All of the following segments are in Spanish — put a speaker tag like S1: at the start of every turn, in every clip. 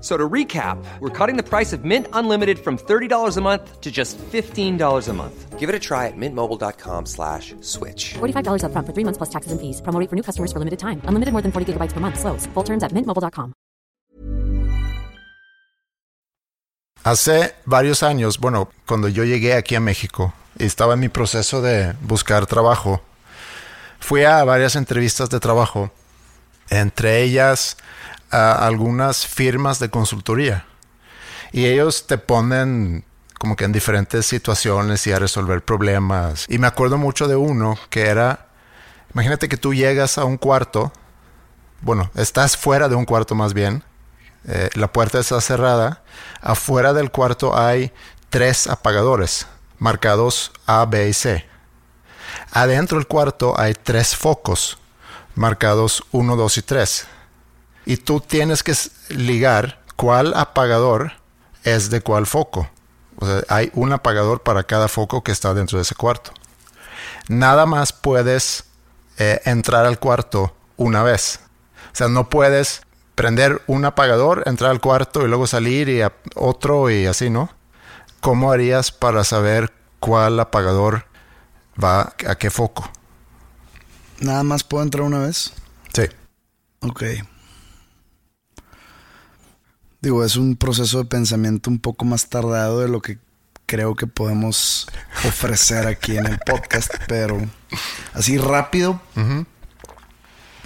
S1: So to recap, we're cutting the price of Mint Unlimited from $30 a month to just $15 a month. Give it a try at mintmobile.com slash switch.
S2: $45 upfront for three months plus taxes and fees. Promo for new customers for limited time. Unlimited more than 40 gigabytes per month. Slows. Full terms at mintmobile.com.
S3: Hace varios años, bueno, cuando yo llegué aquí a México y estaba en mi proceso de buscar trabajo, fui a varias entrevistas de trabajo, entre ellas a algunas firmas de consultoría. Y ellos te ponen como que en diferentes situaciones y a resolver problemas. Y me acuerdo mucho de uno que era, imagínate que tú llegas a un cuarto, bueno, estás fuera de un cuarto más bien, eh, la puerta está cerrada, afuera del cuarto hay tres apagadores marcados A, B y C. Adentro del cuarto hay tres focos marcados 1, 2 y 3. Y tú tienes que ligar cuál apagador es de cuál foco. O sea, hay un apagador para cada foco que está dentro de ese cuarto. Nada más puedes eh, entrar al cuarto una vez. O sea, no puedes prender un apagador, entrar al cuarto y luego salir y a- otro y así, ¿no? ¿Cómo harías para saber cuál apagador va a qué foco?
S4: Nada más puedo entrar una vez.
S3: Sí.
S4: Ok. Digo, es un proceso de pensamiento un poco más tardado de lo que creo que podemos ofrecer aquí en el podcast, pero así rápido.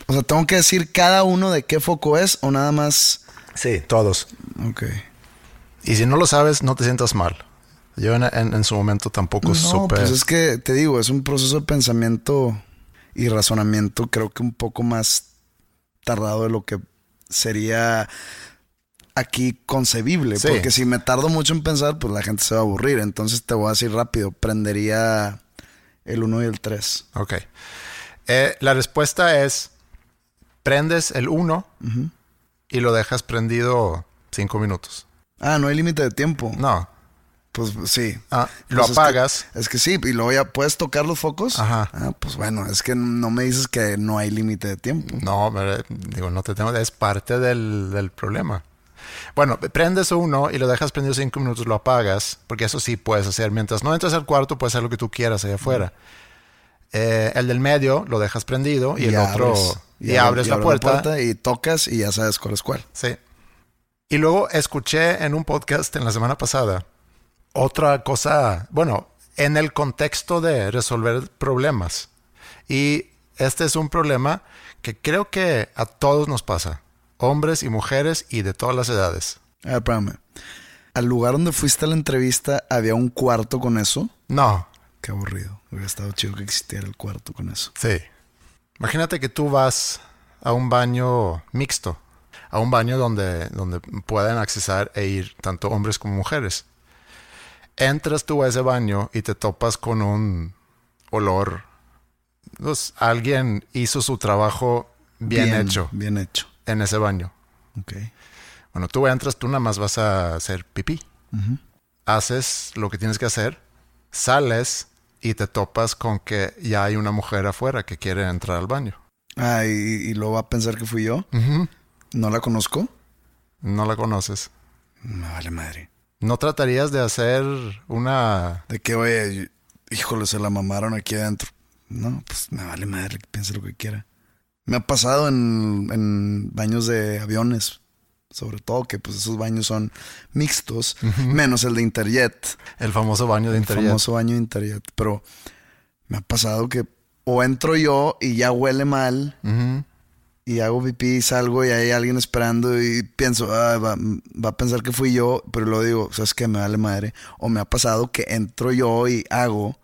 S4: O sea, tengo que decir cada uno de qué foco es o nada más.
S3: Sí, todos.
S4: Ok.
S3: Y si no lo sabes, no te sientas mal. Yo en, en- en su momento tampoco
S4: No,
S3: supe.
S4: pues es que te digo, es un proceso de pensamiento y razonamiento, creo que un poco más tardado de lo que sería aquí concebible.
S3: Sí.
S4: Porque si me tardo mucho en pensar, pues la gente se va a aburrir. Entonces te voy a decir rápido, prendería el 1 y el 3.
S3: Ok. Eh, la respuesta es: prendes el 1 y lo dejas prendido 5 minutos.
S4: Ah, no hay límite de tiempo.
S3: No.
S4: Pues sí.
S3: Ah, lo
S4: Pues es que-
S3: apagas.
S4: Es que, sí, y luego ya puedes tocar los focos.
S3: Ajá.
S4: Ah, pues bueno, es que no me dices que no hay límite de tiempo.
S3: No, digo, no te tengo. Es parte del, del problema. Bueno, prendes uno y lo dejas prendido 5 minutos, lo apagas, porque eso sí puedes hacer. Mientras no entras al cuarto, puedes hacer lo que tú quieras allá afuera. Eh, el del medio lo dejas prendido y, el otro. y, abres, la, puerta,
S4: y tocas y ya sabes cuál es cuál.
S3: Sí. Y luego escuché en un podcast en la semana pasada otra cosa, bueno, en el contexto de resolver problemas. Y este es un problema que creo que a todos nos pasa, hombres y mujeres y de todas las edades.
S4: Espérame. Al lugar donde fuiste a la entrevista, ¿había un cuarto con eso?
S3: No,
S4: Qué aburrido. Hubiera estado chido que existiera el cuarto con eso.
S3: sí. Imagínate que tú vas a un baño mixto, a un baño donde, donde puedan accesar e ir tanto hombres como mujeres. Entras tú a ese baño y te topas con un olor. Pues, alguien hizo su trabajo bien, hecho
S4: Bien hecho.
S3: En ese baño.
S4: Ok.
S3: Bueno, tú entras, tú nada más vas a hacer pipí. Haces lo que tienes que hacer, sales y te topas con que ya hay una mujer afuera que quiere entrar al baño.
S4: Ah, y, y luego va a pensar que fui yo. ¿No la conozco?
S3: No la conoces.
S4: Me vale madre.
S3: ¿No tratarías de hacer una...
S4: De que, oye, híjole, se la mamaron aquí adentro. No, pues me vale madre que piense lo que quiera. Me ha pasado en, en baños de aviones, sobre todo que pues esos baños son mixtos, menos el de Interjet,
S3: el famoso baño de
S4: el
S3: interior?
S4: famoso baño de Interjet. Pero me ha pasado que o entro yo y ya huele mal, y hago pipí y salgo y hay alguien esperando y pienso, ah, va, va, a pensar que fui yo, pero luego digo, ¿sabes qué? Me vale madre. O me ha pasado que entro yo y hago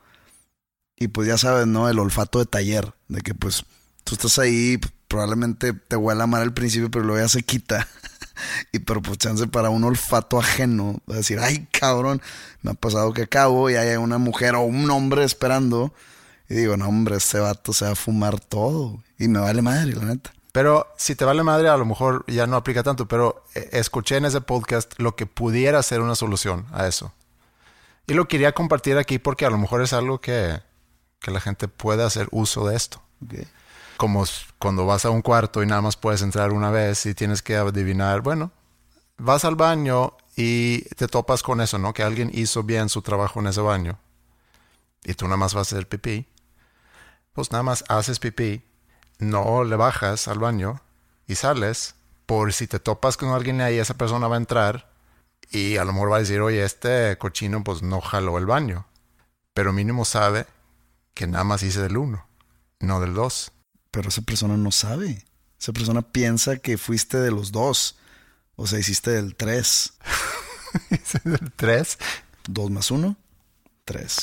S4: y pues ya sabes, ¿no? El olfato de taller, de que pues tú estás ahí, probablemente te huela mal al principio, pero luego ya se quita. y pero pues chance para un olfato ajeno, a decir, ay cabrón, me ha pasado que acabo y hay una mujer o un hombre esperando. Y digo, no, hombre, este vato se va a fumar todo. Y me vale madre, la neta.
S3: Pero si te vale madre, a lo mejor ya no aplica tanto, pero eh, escuché en ese podcast lo que pudiera ser una solución a eso. Y lo quería compartir aquí porque a lo mejor es algo que, que la gente puede hacer uso de esto. Como cuando vas a un cuarto y nada más puedes entrar una vez y tienes que adivinar, bueno, vas al baño y te topas con eso, ¿no? Que alguien hizo bien su trabajo en ese baño y tú nada más vas a hacer pipí. Pues nada más haces pipí no le bajas al baño y sales, por si te topas con alguien ahí, esa persona va a entrar y a lo mejor va a decir, oye, este cochino pues no jaló el baño. Pero mínimo sabe que nada más hice del uno, no del dos.
S4: Pero esa persona no sabe. Esa persona piensa que fuiste de los dos. O sea, hiciste del tres.
S3: ¿Hice del tres?
S4: Dos más uno, tres.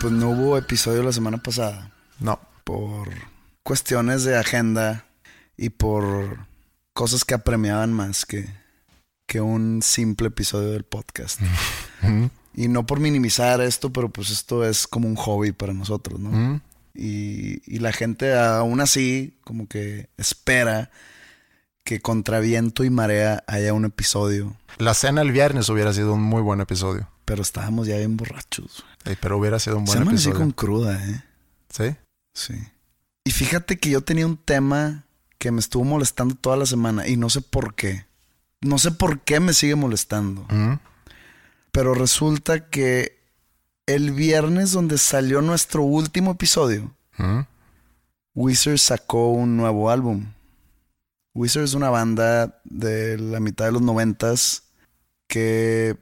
S4: Pues no hubo episodio la semana pasada.
S3: No.
S4: Por cuestiones de agenda y por cosas que apremiaban más que, que un simple episodio del podcast. y no por minimizar esto, pero pues esto es como un hobby para nosotros, ¿no? y, y la gente aún así como que espera que contra viento y marea haya un episodio.
S3: La cena el viernes hubiera sido un muy buen episodio.
S4: Pero estábamos ya bien borrachos.
S3: pero hubiera sido un buen
S4: Se
S3: episodio.
S4: con cruda, ¿eh?
S3: ¿Sí?
S4: Sí. Y fíjate que yo tenía un tema que me estuvo molestando toda la semana y no sé por qué. No sé por qué me sigue molestando. Pero resulta que el viernes donde salió nuestro último episodio, Wizard sacó un nuevo álbum. Wizard es una banda de la mitad de los noventas que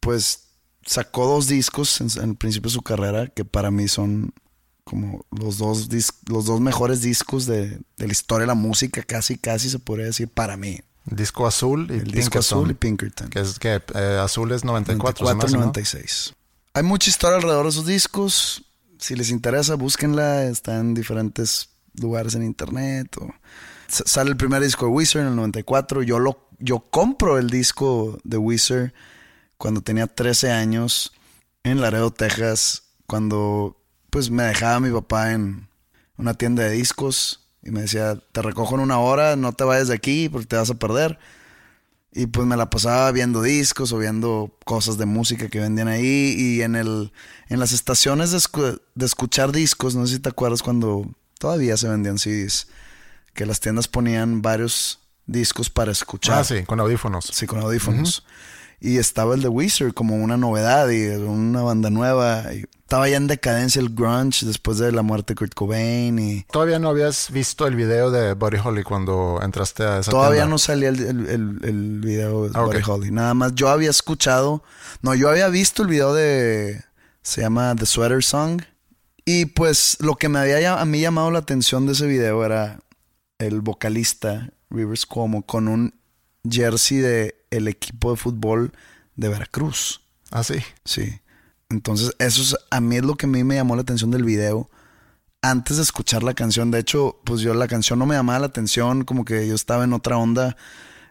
S4: pues sacó dos discos en, el principio de su carrera que para mí son como los dos, los dos mejores discos de, la historia de la música, casi, casi se podría decir para mí.
S3: Disco azul y
S4: el disco azul y Pinkerton.
S3: Que es que eh, azul es 94.
S4: 94 96. Hay mucha historia alrededor de esos discos. Si les interesa, búsquenla. Está en diferentes lugares en internet. Sale el primer disco de Wizard en el 94. Yo, lo, yo compro el disco de Wizard cuando tenía 13 años en Laredo, Texas, cuando pues me dejaba mi papá en una tienda de discos y me decía, te recojo en una hora, no te vayas de aquí porque te vas a perder. Y pues me la pasaba viendo discos o viendo cosas de música que vendían ahí. Y en, el, en las estaciones de, de escuchar discos, no sé si te acuerdas cuando todavía se vendían CDs, que las tiendas ponían varios discos para escuchar.
S3: Ah, sí, con audífonos.
S4: Sí, con audífonos. Y estaba el de Weezer como una novedad y una banda nueva. Y estaba ya en decadencia el grunge después de la muerte de Kurt Cobain. Y...
S3: ¿Todavía no habías visto el video de Buddy Holly cuando entraste a esa
S4: Todavía no salía el, el, el, video de ah, Buddy Holly. Nada más yo había escuchado... No, yo había visto el video de... Se llama The Sweater Song. Y pues lo que me había a mí llamado la atención de ese video era el vocalista Rivers Cuomo con un jersey de el equipo de fútbol de Veracruz.
S3: Ah, sí.
S4: Sí. Entonces, eso es, a mí es lo que a mí me llamó la atención del video. Antes de escuchar la canción, de hecho, pues yo la canción no me llamaba la atención, como que yo estaba en otra onda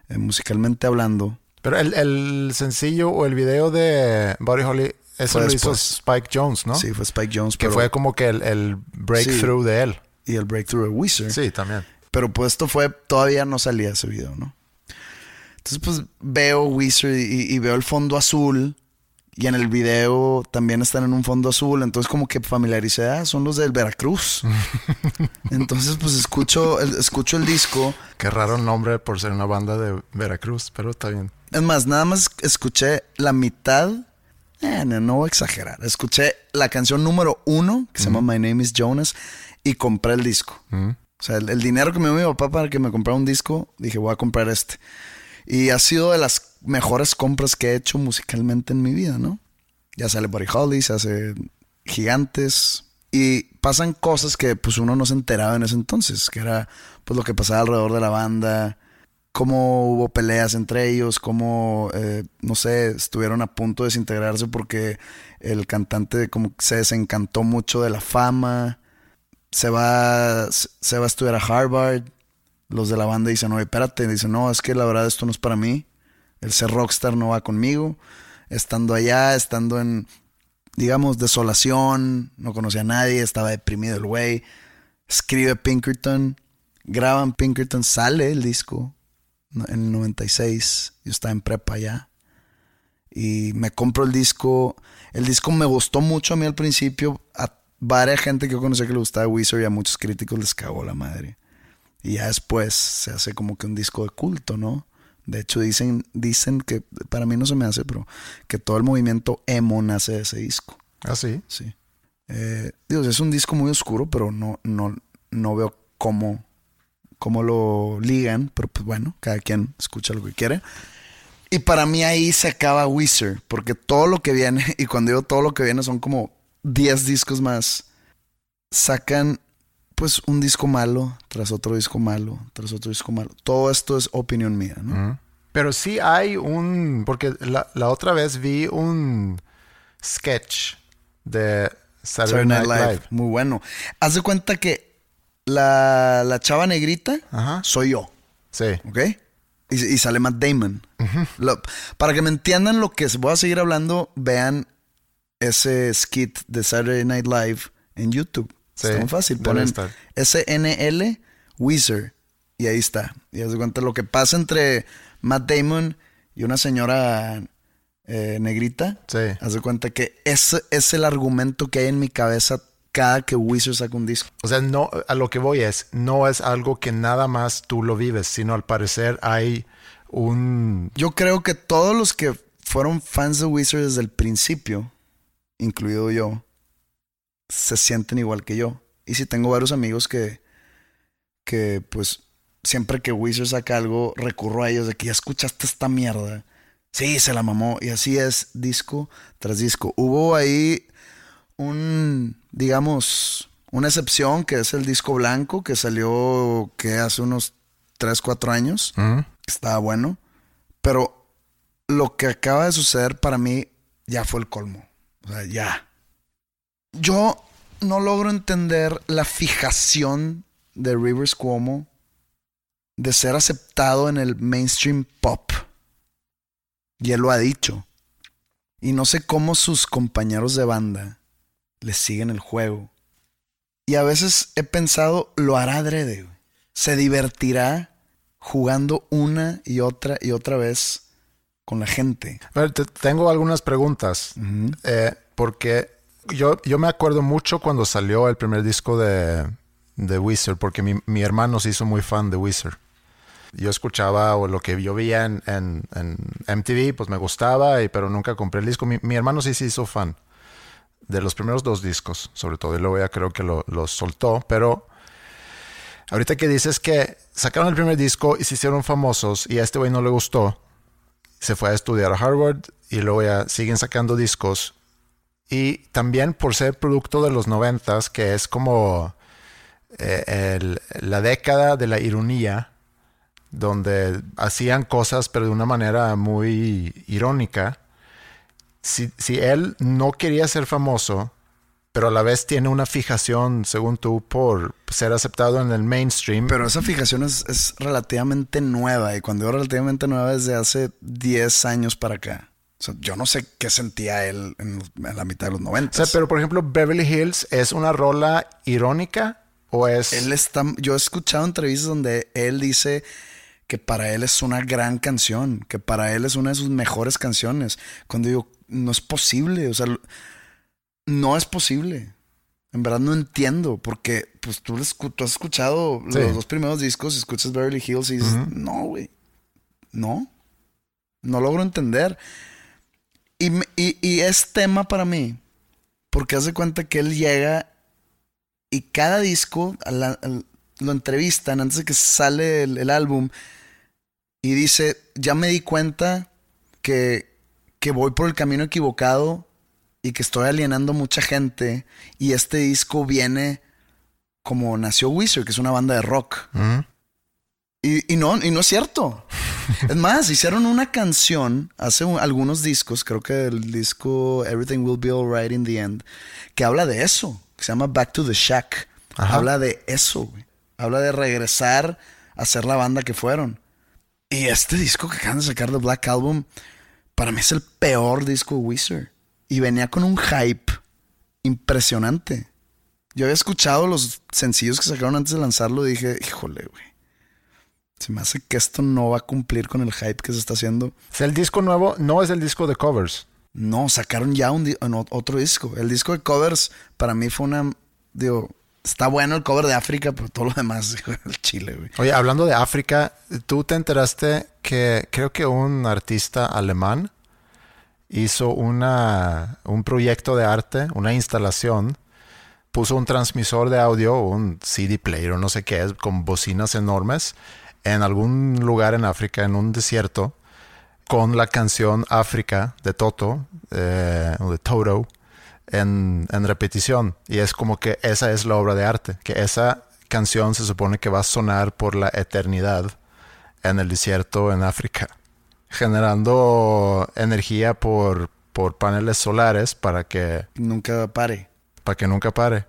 S4: eh, musicalmente hablando.
S3: Pero el, sencillo o el video de Body Holly, eso lo hizo Spike Jones, ¿no?
S4: Sí, fue Spike Jones.
S3: Que fue como que el, breakthrough de él.
S4: Y el breakthrough de Wizard.
S3: Sí, también.
S4: Pero pues esto fue, todavía no salía ese video, ¿no? Entonces, pues veo Wizard y, veo el fondo azul. Y en el video también están en un fondo azul. Entonces, como que familiaricé, ah, son los del Veracruz. entonces, pues escucho el, escucho el disco.
S3: Qué raro el nombre por ser una banda de Veracruz, pero está bien.
S4: Es más, nada más escuché la mitad Eh, no, no voy a exagerar. Escuché la canción número uno, que se llama My Name is Jonas, y compré el disco. O sea, el, el dinero que me dio mi papá para que me comprara un disco, dije, voy a comprar este. Y ha sido de las mejores compras que he hecho musicalmente en mi vida, ¿no? Ya sale Buddy Holly, se hace Gigantes. Y pasan cosas que pues uno no se enteraba en ese entonces, que era pues lo que pasaba alrededor de la banda, cómo hubo peleas entre ellos, cómo, eh, no sé, estuvieron a punto de desintegrarse porque el cantante como se desencantó mucho de la fama, se va, se va a estudiar a Harvard, los de la banda dicen, oye, espérate, dicen, no, es que la verdad esto no es para mí, el ser rockstar no va conmigo, estando allá, estando en, digamos, desolación, no conocía a nadie, estaba deprimido el güey, escribe Pinkerton, graban Pinkerton, sale el disco en el 96, yo estaba en prepa ya, y me compro el disco, el disco me gustó mucho a mí al principio, a varias gente que yo conocía que le gustaba Wizard y a muchos críticos les cagó la madre. Y ya después se hace como que un disco de culto, ¿no? De hecho, dicen, dicen que, para mí no se me hace, pero que todo el movimiento emo nace de ese disco.
S3: ¿Ah, sí?
S4: Sí. Eh, digo, es un disco muy oscuro, pero no, no, no veo cómo, cómo lo ligan. Pero pues bueno, cada quien escucha lo que quiere. Y para mí ahí se acaba Wizard, porque todo lo que viene, y cuando digo todo lo que viene son como 10 discos más, sacan pues un disco malo tras otro disco malo, tras otro disco malo. Todo esto es opinión mía, ¿no?
S3: Pero sí hay un. Porque la, la otra vez vi un sketch de Saturday, Night, Live.
S4: Muy bueno. Haz de cuenta que la, la chava negrita soy yo,
S3: Sí.
S4: ¿ok? Y, y sale Matt Damon. Lo- para que me entiendan lo que voy a seguir hablando, vean ese skit de Saturday Night Live en YouTube.
S3: Sí,
S4: Está muy fácil. Ponen
S3: estar.
S4: SNL Wizard. Y ahí está. Y haz de cuenta lo que pasa entre Matt Damon y una señora eh, negrita.
S3: Sí.
S4: Haz de cuenta que ese es el argumento que hay en mi cabeza cada que Wizard saca un disco.
S3: O sea, no, a lo que voy es, no es algo que nada más tú lo vives, sino al parecer hay un...
S4: Yo creo que todos los que fueron fans de Wizard desde el principio, incluido yo, se sienten igual que yo. Y si tengo varios amigos que, que pues, siempre que Wizard saca algo, recurro a ellos de que ya escuchaste esta mierda. Sí, se la mamó. Y así es, disco tras disco. Hubo ahí un, digamos, una excepción que es el disco blanco que salió que hace unos 3, 4 años.
S3: ¿Mm?
S4: Estaba bueno. Pero lo que acaba de suceder para mí ya fue el colmo. O sea, ya. Yo no logro entender la fijación de Rivers Cuomo de ser aceptado en el mainstream pop. Y él lo ha dicho. Y no sé cómo sus compañeros de banda le siguen el juego. Y a veces he pensado, lo hará adrede. Se divertirá jugando una y otra y otra vez con la gente.
S3: A ver, te- tengo algunas preguntas. Eh, porque yo, yo me acuerdo mucho cuando salió el primer disco de, de Wizard, porque mi, mi hermano se hizo muy fan de Wizard. Yo escuchaba o lo que yo veía en, en- MTV, pues me gustaba, pero nunca compré el disco. Mi, mi hermano sí se hizo fan de los primeros dos discos, sobre todo, y luego ya creo que lo- los soltó, pero ahorita que dices que sacaron el primer disco y se hicieron famosos y a este güey no le gustó, se fue a estudiar a Harvard y luego ya siguen sacando discos. Y también por ser producto de los noventas, que es como eh, la década de la ironía, donde hacían cosas pero de una manera muy irónica. Si, si él no quería ser famoso, pero a la vez tiene una fijación, según tú, por ser aceptado en el mainstream.
S4: Pero esa fijación es, es relativamente nueva. Y cuando digo relativamente nueva, es de hace 10 años para acá. O sea, yo no sé qué sentía él en, la mitad de los 90.
S3: O sea, pero por ejemplo, Beverly Hills es una rola irónica o es.
S4: Él está, yo he escuchado entrevistas donde él dice que para él es una gran canción, que para él es una de sus mejores canciones. Cuando digo, no es posible, o sea, no es posible. En verdad no entiendo, porque pues tú, tú has escuchado
S3: Sí.
S4: los dos primeros discos, escuchas Beverly Hills y dices, no, güey, no, no logro entender. Y, y- y es tema para mí. Porque hace cuenta que él llega y cada disco a la- al- lo entrevistan antes de que sale el, el álbum. Y dice, ya me di cuenta que, que voy por el camino equivocado y que estoy alienando mucha gente. Y este disco viene como nació Wizard, que es una banda de rock. Y, y no, y no es cierto. Es más, hicieron una canción hace un- algunos discos, creo que el disco Everything Will Be Alright in the End, que habla de eso, que se llama Back to the Shack.
S3: Ajá.
S4: Habla de eso, güey. Habla de regresar a ser la banda que fueron. Y este disco que acaban de sacar de Black Album, para mí es el peor disco de Wizard. Y venía con un hype impresionante. Yo había escuchado los sencillos que sacaron antes de lanzarlo y dije, híjole, güey. Se me hace que esto no va a cumplir con el hype que se está haciendo.
S3: O sea, el disco nuevo no es el disco de covers.
S4: No, sacaron ya un otro disco. El disco de covers para mí fue una... Digo, está bueno el cover de África, pero todo lo demás, el chile, güey.
S3: Oye, hablando de África, tú te enteraste que creo que un artista alemán hizo una, un proyecto de arte, una instalación, puso un transmisor de audio, un CD player o no sé qué es, con bocinas enormes, en algún lugar en África, en un desierto, con la canción África de Toto, eh, de Toto, en, en repetición. Y es como que esa es la obra de arte, que esa canción se supone que va a sonar por la eternidad en el desierto en África, generando energía por, por paneles solares para que,
S4: Nunca pare.
S3: para que nunca pare.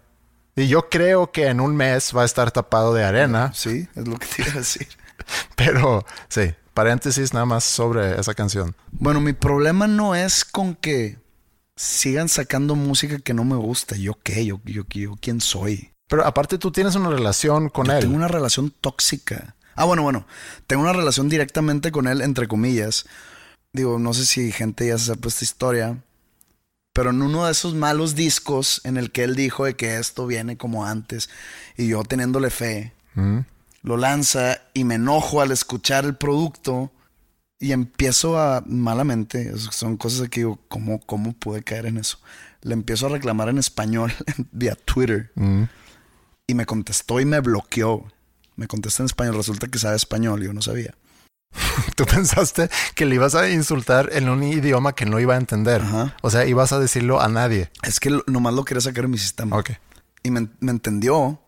S3: Y yo creo que en un mes va a estar tapado de arena,
S4: Sí, es lo que te iba a decir.
S3: pero sí, paréntesis nada más sobre esa canción.
S4: Bueno, mi problema no es con que sigan sacando música que no me gusta. ¿Yo qué? ¿Yo, yo, yo quién soy?
S3: Pero aparte tú tienes una relación con
S4: Yo
S3: él.
S4: Tengo una relación tóxica. Ah, bueno, bueno. Tengo una relación directamente con él, entre comillas. Digo, no sé si gente ya sepa esta historia. Pero en uno de esos malos discos en el que él dijo de que esto viene como antes y yo teniéndole fe,
S3: Mm.
S4: Lo lanza y me enojo al escuchar el producto y empiezo a, malamente, son cosas que digo, ¿cómo, ¿cómo pude caer en eso? Le empiezo a reclamar en español vía Twitter
S3: Mm.
S4: y me contestó y me bloqueó. Me contesta en español, resulta que sabe español, yo no sabía.
S3: Tú pensaste que le ibas a insultar en un idioma que no iba a entender.
S4: Ajá.
S3: O sea, ibas a decirlo a nadie.
S4: Es que lo- nomás lo quería sacar de mi sistema.
S3: Ok.
S4: Y me, me entendió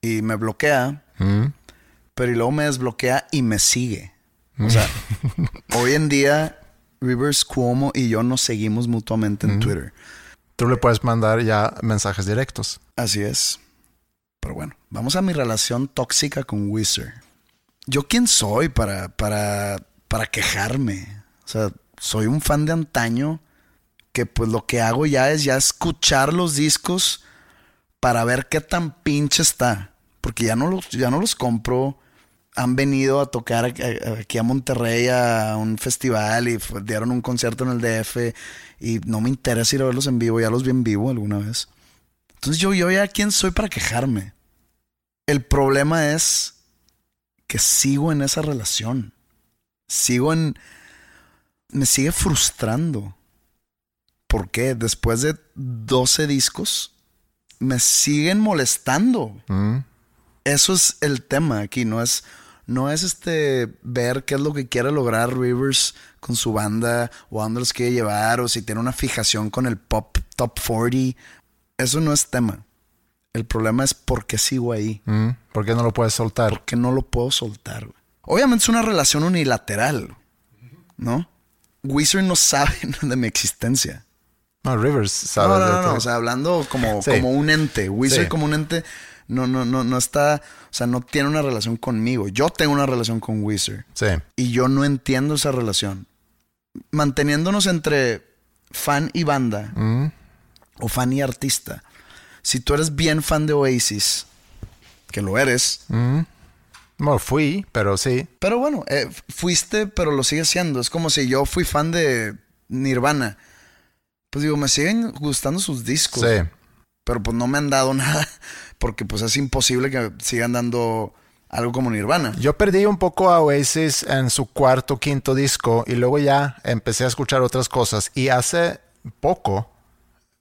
S4: y me bloquea,
S3: Mm.
S4: Pero y luego me desbloquea y me sigue. O sea, hoy en día Rivers Cuomo y yo nos seguimos mutuamente en Twitter.
S3: Tú le puedes mandar ya mensajes directos.
S4: Así es. Pero bueno, vamos a mi relación tóxica con Wizard. ¿Yo quién soy para, para, para quejarme? O sea, soy un fan de antaño que pues lo que hago ya es ya escuchar los discos para ver qué tan pinche está. Porque ya no los, ya no los compro. Han venido a tocar aquí- a Monterrey a un festival y dieron un concierto en el DF y no me interesa ir a verlos en vivo. Ya los vi en vivo alguna vez. Entonces yo, yo ya quién soy para quejarme. El problema es que sigo en esa relación. Sigo en... Me sigue frustrando. ¿Por qué? Después de 12 discos, me siguen molestando.
S3: Mm.
S4: Eso es el tema aquí, no es, no es este ver qué es lo que quiere lograr Rivers con su banda o a dónde los quiere llevar o si tiene una fijación con el pop top 40. Eso no es tema. El problema es por qué sigo ahí.
S3: Mm. ¿Por qué no lo puedes soltar?
S4: ¿Por qué no lo puedo soltar? güey? Obviamente es una relación unilateral, ¿no? Wizard no sabe de mi existencia.
S3: No, Rivers, ¿sabes?
S4: No, no. O sea, hablando como,
S3: Sí.
S4: como un ente. Wizard
S3: Sí.
S4: como un ente no, no, no, no está, o sea, no tiene una relación conmigo. Yo tengo una relación con Wizard.
S3: Sí.
S4: Y yo no entiendo esa relación. Manteniéndonos entre fan y banda,
S3: Mm.
S4: o fan y artista. Si tú eres bien fan de Oasis, que lo eres,
S3: Mm. Bueno, fui, pero sí.
S4: pero bueno, eh, fuiste, pero lo sigues siendo. Es como si yo fui fan de Nirvana. Pues digo, me siguen gustando sus discos.
S3: Sí.
S4: Pero pues no me han dado nada porque pues es imposible que sigan dando algo como Nirvana.
S3: Yo perdí un poco a Oasis en su cuarto, quinto disco y luego ya empecé a escuchar otras cosas y hace poco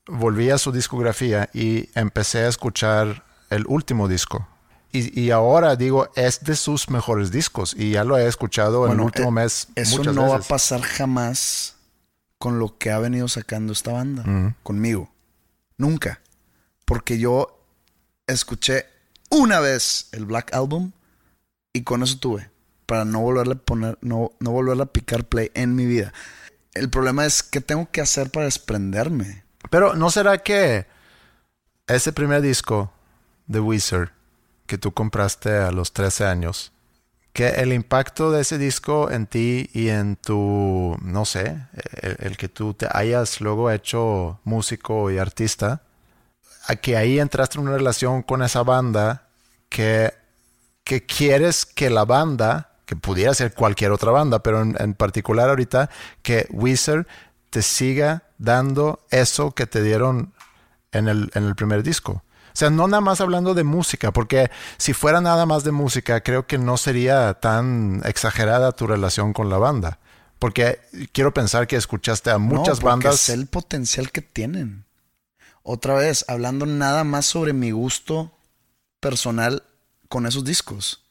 S3: volví a su discografía y empecé a escuchar el último disco. Y, y ahora digo, es de sus mejores discos y ya lo he escuchado en el último
S4: eh,
S3: mes.
S4: Eso
S3: muchas
S4: no va a pasar jamás con lo que ha venido sacando esta banda. Conmigo. Nunca. Porque yo escuché una vez el Black Album y con eso tuve. Para no volverle a poner, no, no volverle a picar play en mi vida. El problema es qué tengo que hacer para desprenderme.
S3: Pero ¿no será que ese primer disco de Wizard que tú compraste a los 13 años, que el impacto de ese disco en ti y en tu, no sé, el, el que tú te hayas luego hecho músico y artista, a que ahí entraste en una relación con esa banda que, que quieres que la banda, que pudiera ser cualquier otra banda, pero en, en particular ahorita, que Wizard te siga dando eso que te dieron en el, en el primer disco. O sea, no nada más hablando de música, porque si fuera nada más de música, creo que no sería tan exagerada tu relación con la banda. Porque quiero pensar que escuchaste a muchas
S4: No, porque
S3: bandas.
S4: sé el potencial que tienen. Otra vez, hablando nada más sobre mi gusto personal con esos discos.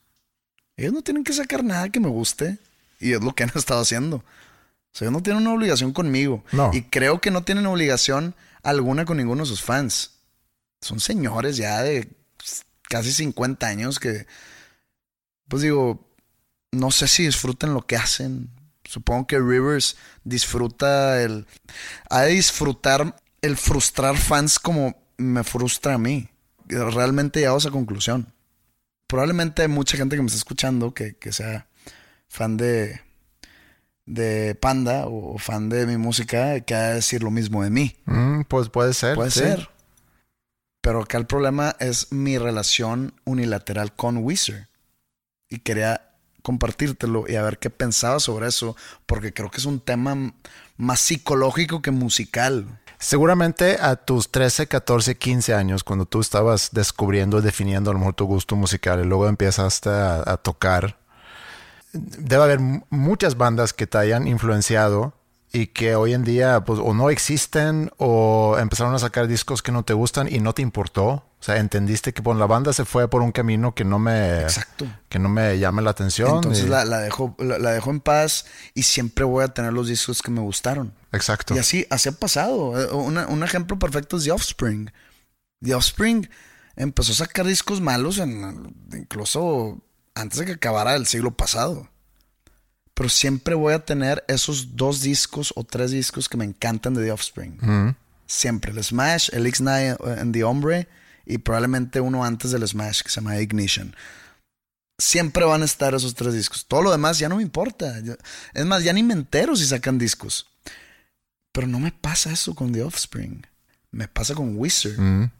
S4: Ellos no tienen que sacar nada que me guste. Y es lo que han estado haciendo. O sea, ellos no tienen una obligación conmigo.
S3: No.
S4: Y creo que no tienen obligación alguna con ninguno de sus fans. Son señores ya de casi 50 años que, pues digo, no sé si disfruten lo que hacen. Supongo que Rivers disfruta el... Ha de disfrutar el frustrar fans como me frustra a mí. Realmente he llegado a esa conclusión. Probablemente hay mucha gente que me está escuchando que, que sea fan de, de Panda o fan de mi música que de decir lo mismo de mí.
S3: Mm, pues puede ser.
S4: Puede
S3: sí.
S4: ser. Pero acá el problema es mi relación unilateral con Weezer. Y quería compartírtelo y a ver qué pensabas sobre eso, porque creo que es un tema más psicológico que musical.
S3: Seguramente a tus 13, 14, 15 años, cuando tú estabas descubriendo definiendo a mejor tu gusto musical y luego empezaste a, a tocar, debe haber muchas bandas que te hayan influenciado y que hoy en día pues o no existen o empezaron a sacar discos que no te gustan y no te importó. O sea, entendiste que bueno, la banda se fue por un camino que no me,
S4: Exacto.
S3: que no me llame la atención.
S4: Entonces
S3: y-
S4: la, la dejo, la, la dejo en paz y siempre voy a tener los discos que me gustaron.
S3: Exacto.
S4: Y así, así ha pasado. Eh, una- un ejemplo perfecto es The Offspring. The Offspring empezó a sacar discos malos en- incluso antes de que acabara el siglo pasado. Pero siempre voy a tener esos dos discos o tres discos que me encantan de The Offspring.
S3: Mm.
S4: Siempre. El Smash, el X9 and The Hombre y probablemente uno antes del Smash que se llama Ignition. Siempre van a estar esos tres discos. Todo lo demás ya no me importa. Es más, ya ni me entero si sacan discos. Pero no me pasa eso con The Offspring. Me pasa con Wizard.
S3: Mm.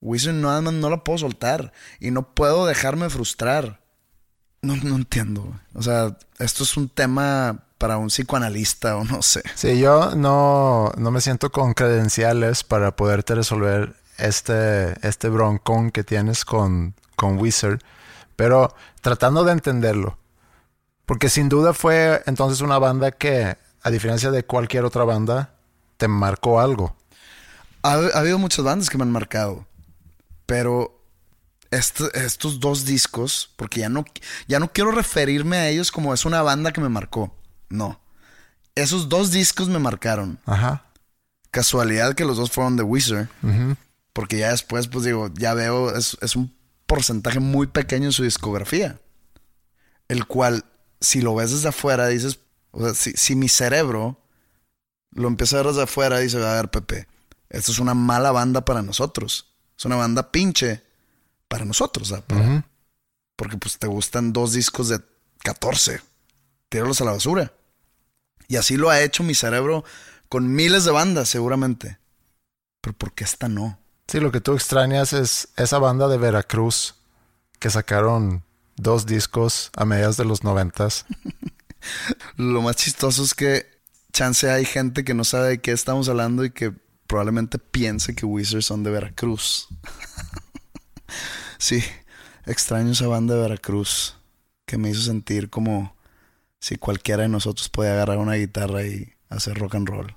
S4: Wizard nada más no la puedo soltar. Y no puedo dejarme frustrar. No, no entiendo. O sea, esto es un tema para un psicoanalista o no sé.
S3: Sí, yo no, no me siento con credenciales para poderte resolver este, este broncón que tienes con, con Wizard, pero tratando de entenderlo. Porque sin duda fue entonces una banda que, a diferencia de cualquier otra banda, te marcó algo.
S4: Ha, ha habido muchas bandas que me han marcado. Pero est- estos dos discos, porque ya no, ya no quiero referirme a ellos como es una banda que me marcó. No. Esos dos discos me marcaron.
S3: Ajá.
S4: Casualidad que los dos fueron de Wizard. Porque ya después, pues digo, ya veo, es, es un porcentaje muy pequeño en su discografía. El cual, si lo ves desde afuera, dices, o sea, si, si mi cerebro lo empieza a ver desde afuera, dice, a ver, Pepe, esto es una mala banda para nosotros. Es una banda pinche para nosotros. para-
S3: Ujú.
S4: Porque pues te gustan dos discos de 14. Tíralos a la basura. Y así lo ha hecho mi cerebro con miles de bandas, seguramente. Pero ¿por qué esta no?
S3: Sí, lo que tú extrañas es esa banda de Veracruz que sacaron dos discos a mediados de los noventas.
S4: Lo más chistoso es que chance hay gente que no sabe de qué estamos hablando y que probablemente piense que Wizards son de Veracruz. sí, extraño esa banda de Veracruz que me hizo sentir como si cualquiera de nosotros podía agarrar una guitarra y hacer rock and roll.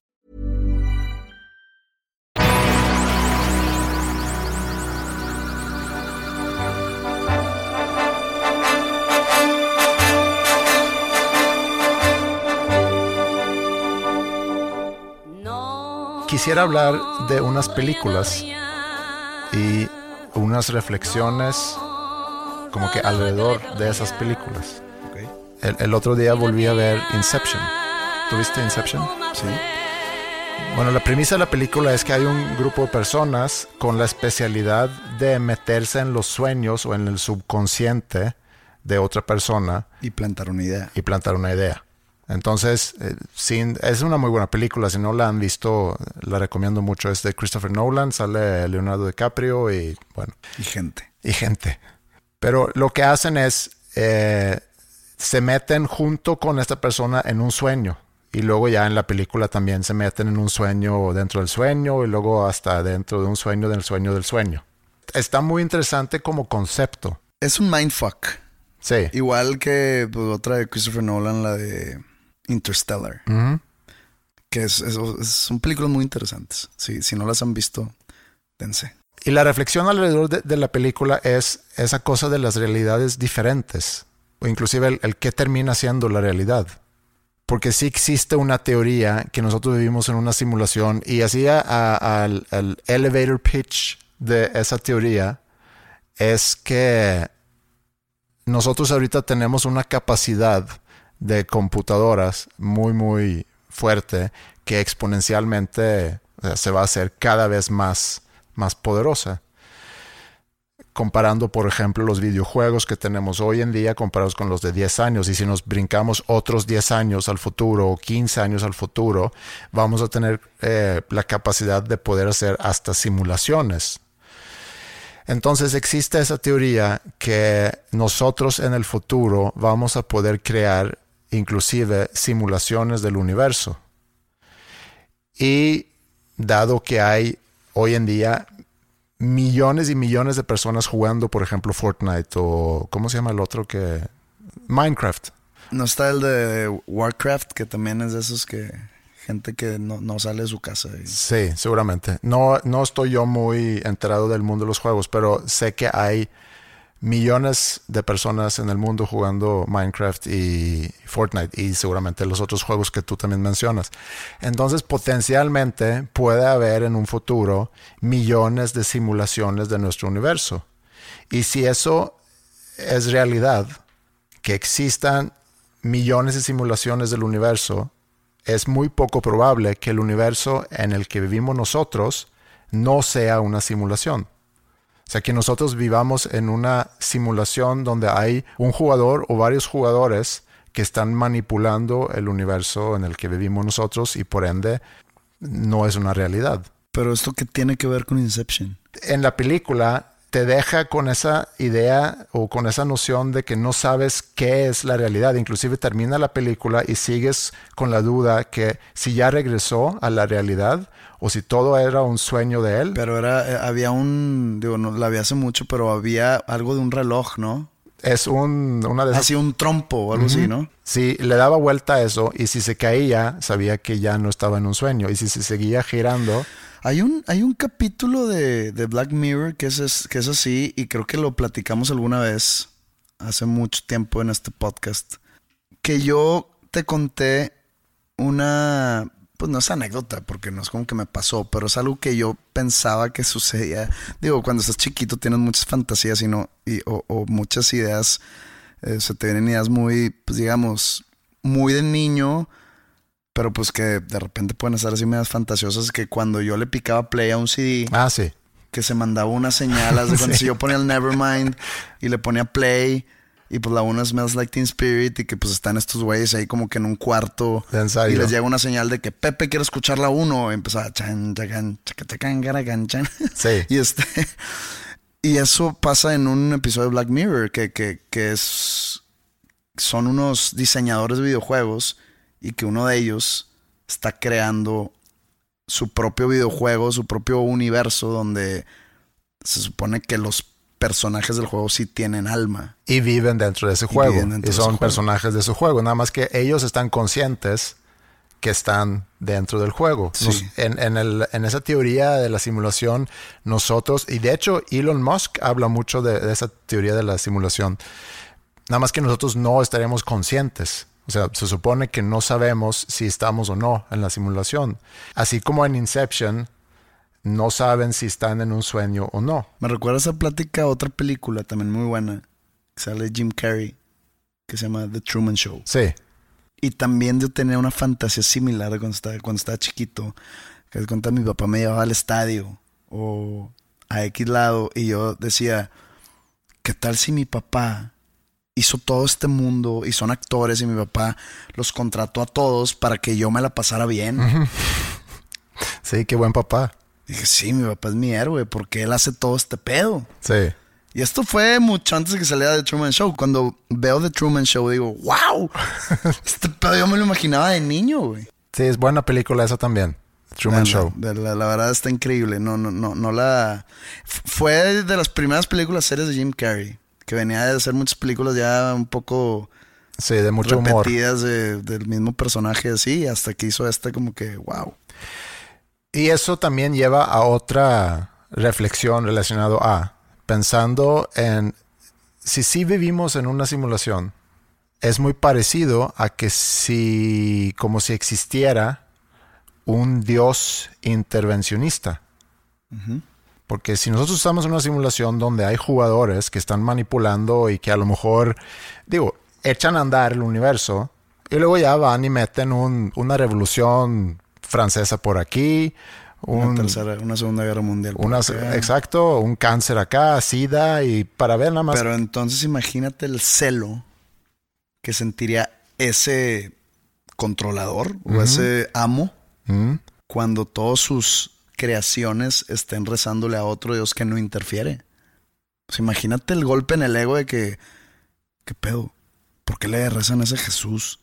S3: Quisiera hablar de unas películas y unas reflexiones como que alrededor de esas películas. El, el otro día volví a ver Inception. ¿Tuviste Inception?
S4: Sí.
S3: Bueno, la premisa de la película es que hay un grupo de personas con la especialidad de meterse en los sueños o en el subconsciente de otra persona
S4: Y plantar una idea.
S3: y plantar una idea. Entonces, eh, sin- es una muy buena película. Si no la han visto, la recomiendo mucho. Es de Christopher Nolan, sale Leonardo DiCaprio y bueno,
S4: Y gente.
S3: y gente. Pero lo que hacen es, eh, se meten junto con esta persona en un sueño. Y luego ya en la película también se meten en un sueño dentro del sueño y luego hasta dentro de un sueño del sueño del sueño. Está muy interesante como concepto.
S4: Es un mindfuck.
S3: Sí.
S4: Igual que pues, otra de Christopher Nolan, la de Interstellar.
S3: Ujú.
S4: Que es, es- es- son películas muy interesantes. Sí, si no las han visto, dense.
S3: Y la reflexión alrededor de, de la película es esa cosa de las realidades diferentes, o inclusive el, el qué termina siendo la realidad. Porque sí existe una teoría que nosotros vivimos en una simulación y así a- a- al, elevator pitch de esa teoría es que nosotros ahorita tenemos una capacidad de computadoras muy, muy fuerte que exponencialmente se va a hacer cada vez más, más poderosa. Comparando, por ejemplo, los videojuegos que tenemos hoy en día comparados con los de 10 años. Y si nos brincamos otros 10 años al futuro o 15 años al futuro, vamos a tener eh, la capacidad de poder hacer hasta simulaciones. Entonces existe esa teoría que nosotros en el futuro vamos a poder crear inclusive simulaciones del universo. Y dado que hay hoy en día millones y millones de personas jugando, por ejemplo, Fortnite o ¿cómo se llama el otro que Minecraft?
S4: No está el de Warcraft, que también es de esos que gente que no, no sale de su casa. y-
S3: Sí, seguramente. No, no estoy yo muy enterado del mundo de los juegos, pero sé que hay millones de personas en el mundo jugando Minecraft y Fortnite y seguramente los otros juegos que tú también mencionas. Entonces, potencialmente puede haber en un futuro millones de simulaciones de nuestro universo. Y si eso es realidad, que existan millones de simulaciones del universo, es muy poco probable que el universo en el que vivimos nosotros no sea una simulación. O sea, que nosotros vivamos en una simulación donde hay un jugador o varios jugadores que están manipulando el universo en el que vivimos nosotros y por ende no es una realidad.
S4: Pero esto que tiene que ver con Inception.
S3: En la película te deja con esa idea o con esa noción de que no sabes qué es la realidad. Inclusive termina la película y sigues con la duda que si ya regresó a la realidad o si todo era un sueño de él.
S4: Pero era, eh, había un, digo, no la vi hace mucho, pero había algo de un reloj, ¿no?
S3: Es un, una de esas...
S4: Así un trompo o algo así, ¿no?
S3: Sí, le daba vuelta a eso y si se caía, sabía que ya no estaba en un sueño. Y si se seguía girando...
S4: Hay un, hay un capítulo de, de Black Mirror que es, es- que es así y creo que lo platicamos alguna vez hace mucho tiempo en este podcast. Que yo te conté una, pues no es anécdota porque no es como que me pasó, pero es algo que yo pensaba que sucedía. Digo, cuando estás chiquito tienes muchas fantasías y no, y, o, o muchas ideas, eh, se te vienen ideas muy, pues digamos, muy de niño pero pues que de repente pueden estar así medias fantasiosas que cuando yo le picaba play a un CD,
S3: Ah, sí.
S4: que se mandaba una señal, si yo ponía el Nevermind y le ponía play y pues la una Smells Like Teen Spirit y que pues están estos güeyes ahí como que en un cuarto
S3: De ensayo.
S4: y les llega una señal de que Pepe quiere escuchar la uno y empezaba chan, chacan, chacachacan, garagan, chan.
S3: Sí.
S4: Y este y eso pasa en un episodio de Black Mirror que, que, que es son unos diseñadores de videojuegos y que uno de ellos está creando su propio videojuego, su propio universo donde se supone que los personajes del juego sí tienen alma.
S3: Y viven dentro de ese juego. Y
S4: de
S3: son
S4: juego.
S3: personajes de su juego. Nada más que ellos están conscientes que están dentro del juego.
S4: Sí.
S3: Nos- en, en el- en esa teoría de la simulación, nosotros, y de hecho Elon Musk habla mucho de, de esa teoría de la simulación. Nada más que nosotros no estaremos conscientes. O sea, se supone que no sabemos si estamos o no en la simulación. Así como en Inception, no saben si están en un sueño o no.
S4: Me recuerda esa plática a otra película también muy buena, que sale Jim Carrey, que se llama The Truman Show.
S3: Sí.
S4: Y también yo tenía una fantasía similar cuando estaba, cuando estaba chiquito. Que cuenta mi papá me llevaba al estadio o a X lado y yo decía, ¿qué tal si mi papá hizo todo este mundo y son actores y mi papá los contrató a todos para que yo me la pasara bien?
S3: Sí, qué buen papá.
S4: Dije, sí, mi papá es mi héroe porque él hace todo este pedo.
S3: Sí.
S4: Y esto fue mucho antes de que saliera The Truman Show. Cuando veo The Truman Show digo, wow, este pedo yo me lo imaginaba de niño, güey.
S3: Sí, es buena película esa también. Truman Show.
S4: veanla, la, verdad está increíble. No, no, no, no la. Fue de las primeras películas series de Jim Carrey. Que venía de hacer muchas películas ya un poco
S3: Sí, de mucho humor.
S4: repetidas de- del mismo personaje así. Hasta que hizo esta como que, wow.
S3: Y eso también lleva a otra reflexión relacionado a pensando en si sí vivimos en una simulación, es muy parecido a que si como si existiera un dios intervencionista. Porque si nosotros estamos en una simulación donde hay jugadores que están manipulando y que a lo mejor, digo, echan a andar el universo y luego ya van y meten un- una revolución francesa por aquí,
S4: Una
S3: un,
S4: tercera, una segunda guerra mundial.
S3: una- exacto, un cáncer acá, sida y para ver nada más.
S4: Pero entonces imagínate el celo que sentiría ese controlador o ese amo cuando todas sus creaciones estén rezándole a otro Dios que no interfiere. Pues imagínate el golpe en el ego de que, ¿qué pedo? ¿Por qué le rezan a ese Jesús?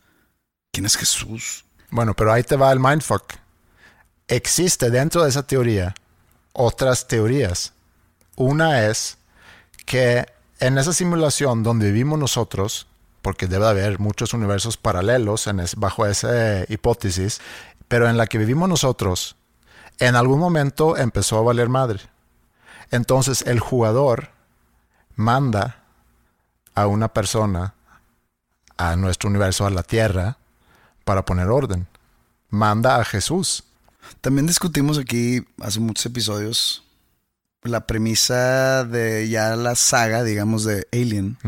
S4: ¿Quién es Jesús?
S3: Bueno, pero ahí te va el mindfuck. Existe dentro de esa teoría otras teorías. Una es que en esa simulación donde vivimos nosotros, porque debe haber muchos universos paralelos es- bajo esa hipótesis, pero en la que vivimos nosotros, en algún momento empezó a valer madre. Entonces el jugador manda a una persona a nuestro universo, a la Tierra, para poner orden. Manda a Jesús.
S4: También discutimos aquí hace muchos episodios la premisa de ya la saga, digamos, de Alien.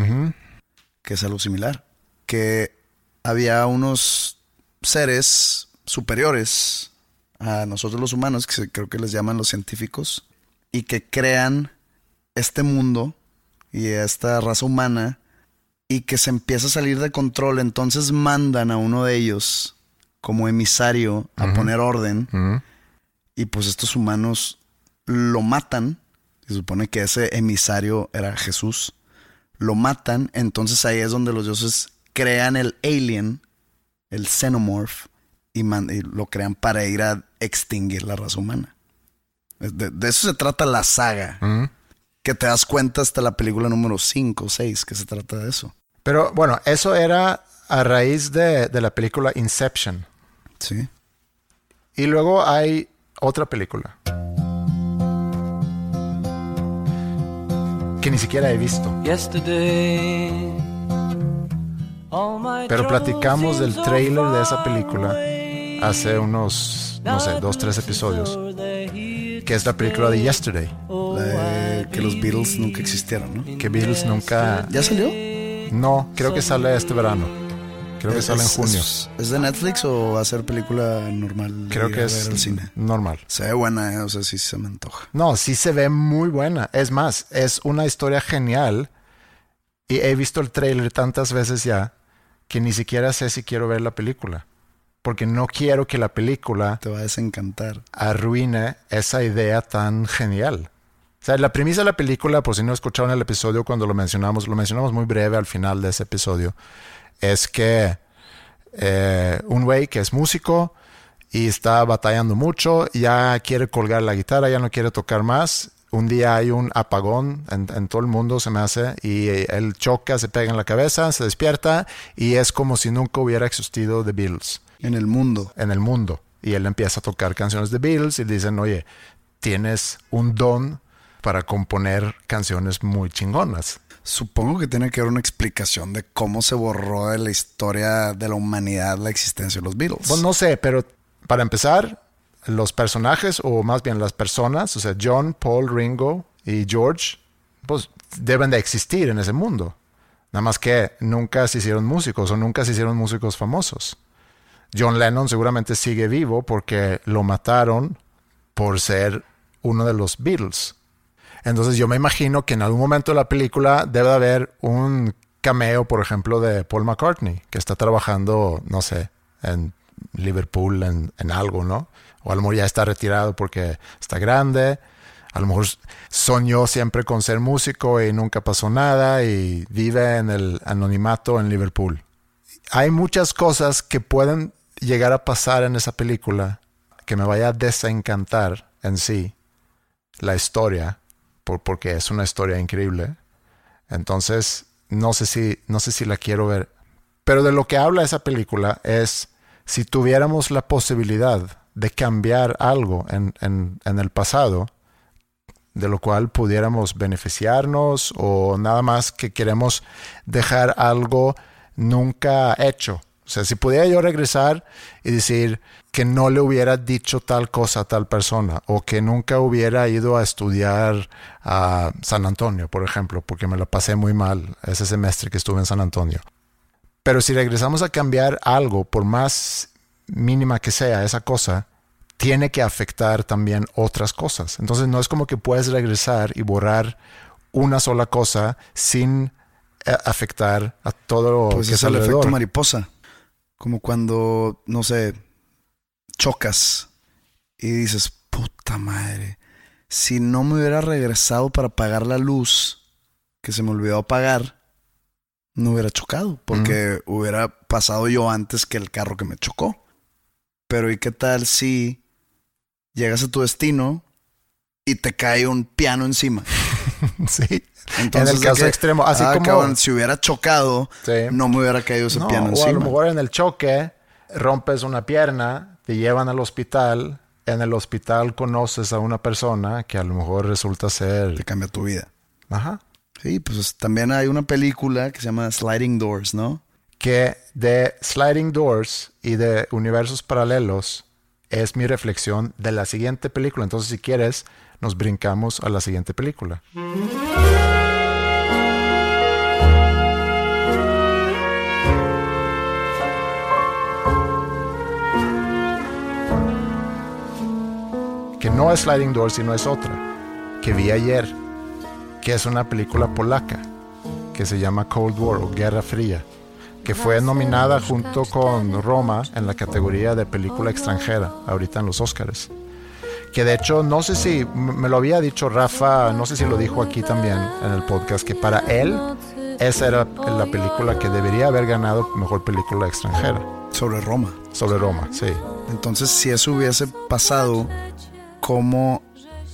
S4: Que es algo similar. Que había unos seres superiores a nosotros los humanos, que creo que les llaman los científicos, y que crean este mundo y esta raza humana y que se empieza a salir de control. Entonces mandan a uno de ellos como emisario a poner orden y pues estos humanos lo matan. Se supone que ese emisario era Jesús. Lo matan, entonces ahí es donde los dioses crean el alien, el xenomorph, y, man- y lo crean para ir a extinguir la raza humana. De, de eso se trata la saga. Que te das cuenta hasta la película número 5 o 6 que se trata de eso.
S3: Pero bueno, eso era a raíz de, de la película Inception.
S4: Sí.
S3: Y luego hay otra película que ni siquiera he visto. Pero platicamos del trailer de esa película hace unos, no sé, dos, tres episodios. Que es la película de Yesterday.
S4: La de que los Beatles nunca existieron, ¿no?
S3: Que Beatles nunca...
S4: ¿Ya salió?
S3: No, creo que sale este verano. Creo que
S4: Es-
S3: sale en junio.
S4: Es, es de Netflix o va a ser película normal?
S3: Creo que es
S4: al cine.
S3: normal.
S4: Se ve buena, eh, o sea, sí se me antoja.
S3: No, sí se ve muy buena. Es más, es una historia genial. Y he visto el trailer tantas veces ya que ni siquiera sé si quiero ver la película. Porque no quiero que la película
S4: Te va a desencantar.
S3: arruine esa idea tan genial. O sea, la premisa de la película, por si no escucharon el episodio cuando lo mencionamos, lo mencionamos muy breve al final de ese episodio, es que eh, un güey que es músico y está batallando mucho, ya quiere colgar la guitarra, ya no quiere tocar más. Un día hay un apagón en, en todo el mundo, se me hace, y él choca, se pega en la cabeza, se despierta y es como si nunca hubiera existido The Beatles
S4: En el mundo.
S3: en el mundo. Y él empieza a tocar canciones de Beatles y le dicen, oye, tienes un don para componer canciones muy chingonas.
S4: Supongo que tiene que haber una explicación de cómo se borró de la historia de la humanidad la existencia de los Beatles.
S3: Pues no sé, pero para empezar, los personajes, o más bien las personas, o sea, John, Paul, Ringo y George, pues deben de existir en ese mundo. Nada más que nunca se hicieron músicos o nunca se hicieron músicos famosos. John Lennon seguramente sigue vivo porque lo mataron por ser uno de los Beatles. Entonces yo me imagino que en algún momento de la película debe de haber un cameo, por ejemplo, de Paul McCartney, que está trabajando, no sé, en Liverpool, en, en algo, ¿no? O a lo mejor ya está retirado porque está grande. A lo mejor soñó siempre con ser músico y nunca pasó nada y vive en el anonimato en Liverpool. Hay muchas cosas que pueden llegar a pasar en esa película que me vaya a desencantar en sí la historia, por, porque es una historia increíble. Entonces, no sé si, no sé si la quiero ver. Pero de lo que habla esa película es si tuviéramos la posibilidad de cambiar algo en, en, en el pasado, de lo cual pudiéramos beneficiarnos o nada más que queremos dejar algo nunca hecho. O sea, si pudiera yo regresar y decir que no le hubiera dicho tal cosa a tal persona o que nunca hubiera ido a estudiar a San Antonio, por ejemplo, porque me la pasé muy mal ese semestre que estuve en San Antonio. Pero si regresamos a cambiar algo, por más mínima que sea esa cosa, tiene que afectar también otras cosas. Entonces no es como que puedes regresar y borrar una sola cosa sin eh, afectar a todo lo
S4: Pues
S3: que
S4: es el efecto mariposa. Como cuando, no sé, chocas y dices, puta madre, si no me hubiera regresado para apagar la luz que se me olvidó apagar, no hubiera chocado, porque hubiera pasado yo antes que el carro que me chocó. Pero ¿y qué tal si llegas a tu destino y te cae un piano encima?
S3: sí.
S4: Entonces,
S3: en el
S4: ¿de
S3: caso extremo, así
S4: Ah,
S3: como
S4: cabrón, si hubiera chocado,
S3: Sí.
S4: no me hubiera caído ese
S3: No,
S4: piano
S3: o a
S4: encima.
S3: lo mejor en el choque rompes una pierna, te llevan al hospital, en el hospital conoces a una persona que a lo mejor resulta
S4: Te
S3: ser...
S4: cambia tu vida.
S3: Ajá.
S4: Sí, pues también hay una película que se llama Sliding Doors, ¿no?
S3: Que de Sliding Doors y de universos paralelos es mi reflexión de la siguiente película. Entonces, si quieres, nos brincamos a la siguiente película. que no es Sliding Doors, sino es otra, que vi ayer, que es una película polaca, que se llama Cold War o Guerra Fría, que fue nominada junto con Roma en la categoría de película extranjera, ahorita en los Oscars. Que de hecho, no sé si me lo había dicho Rafa, no sé si lo dijo aquí también en el podcast, que para él esa era la película que debería haber ganado mejor película extranjera,
S4: Sobre Roma.
S3: sobre Roma, sí.
S4: Entonces, si eso hubiese pasado, como,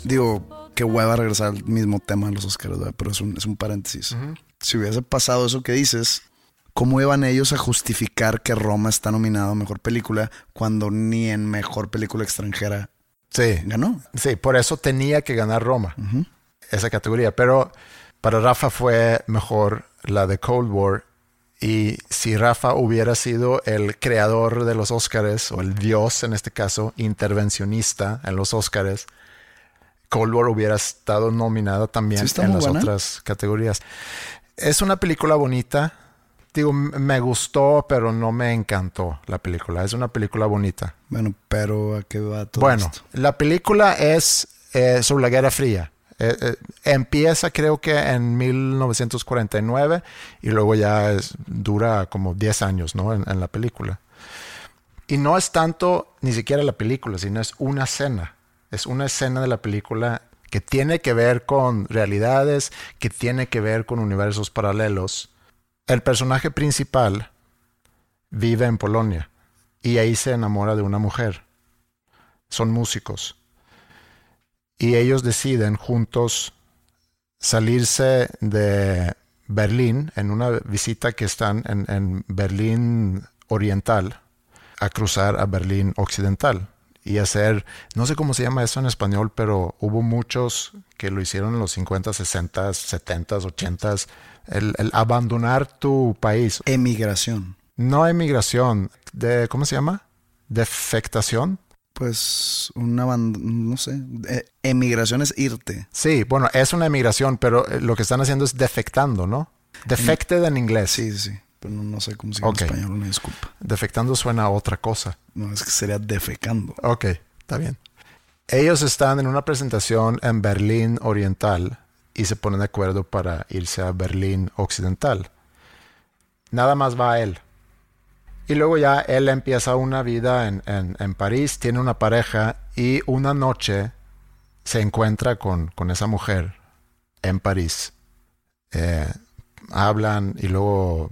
S4: digo, qué hueva regresar al mismo tema de los Oscars, ¿verdad? pero es un, es un paréntesis. Si hubiese pasado eso que dices, ¿cómo iban ellos a justificar que Roma está nominado a Mejor Película cuando ni en Mejor Película Extranjera
S3: Sí.
S4: ganó?
S3: Sí, por eso tenía que ganar Roma, esa categoría. Pero para Rafa fue mejor la de Cold War. Y si Rafa hubiera sido el creador de los Óscares, o el dios en este caso, intervencionista en los Óscares, Cold War hubiera estado nominada también
S4: Sí,
S3: en las
S4: buena.
S3: otras categorías. Es una película bonita. Digo, me gustó, pero no me encantó la película. Es una película bonita.
S4: Bueno, pero ¿a qué va todo
S3: Bueno,
S4: esto?
S3: la película es eh, sobre la Guerra Fría. Eh, eh, empieza creo que en 1949 y luego ya es- dura como 10 años ¿no? en, en la película. Y no es tanto ni siquiera la película, sino es una escena. Es una escena de la película que tiene que ver con realidades, que tiene que ver con universos paralelos. El personaje principal vive en Polonia y ahí se enamora de una mujer son músicos. Y ellos deciden juntos salirse de Berlín en una visita que están en, Berlín Oriental a cruzar a Berlín Occidental y hacer, no sé cómo se llama eso en español, pero hubo muchos que lo hicieron en los 50, 60, 70, 80, el, el abandonar tu país.
S4: Emigración.
S3: No emigración, de, ¿cómo se llama? Defectación.
S4: Pues una no sé. eh, emigración es irte.
S3: Sí, bueno, es una emigración, pero eh, lo que están haciendo es defectando, ¿no? Defected en inglés.
S4: Sí, sí. Pero no, no sé cómo se llama en español, una disculpa.
S3: Defectando suena a otra cosa.
S4: No, es que sería defecando.
S3: Ok, está bien. Ellos están en una presentación en Berlín Oriental y se ponen de acuerdo para irse a Berlín Occidental. Nada más va él. Y luego ya él empieza una vida en, en- en París, tiene una pareja y una noche se encuentra con, con esa mujer en París. Eh, hablan y luego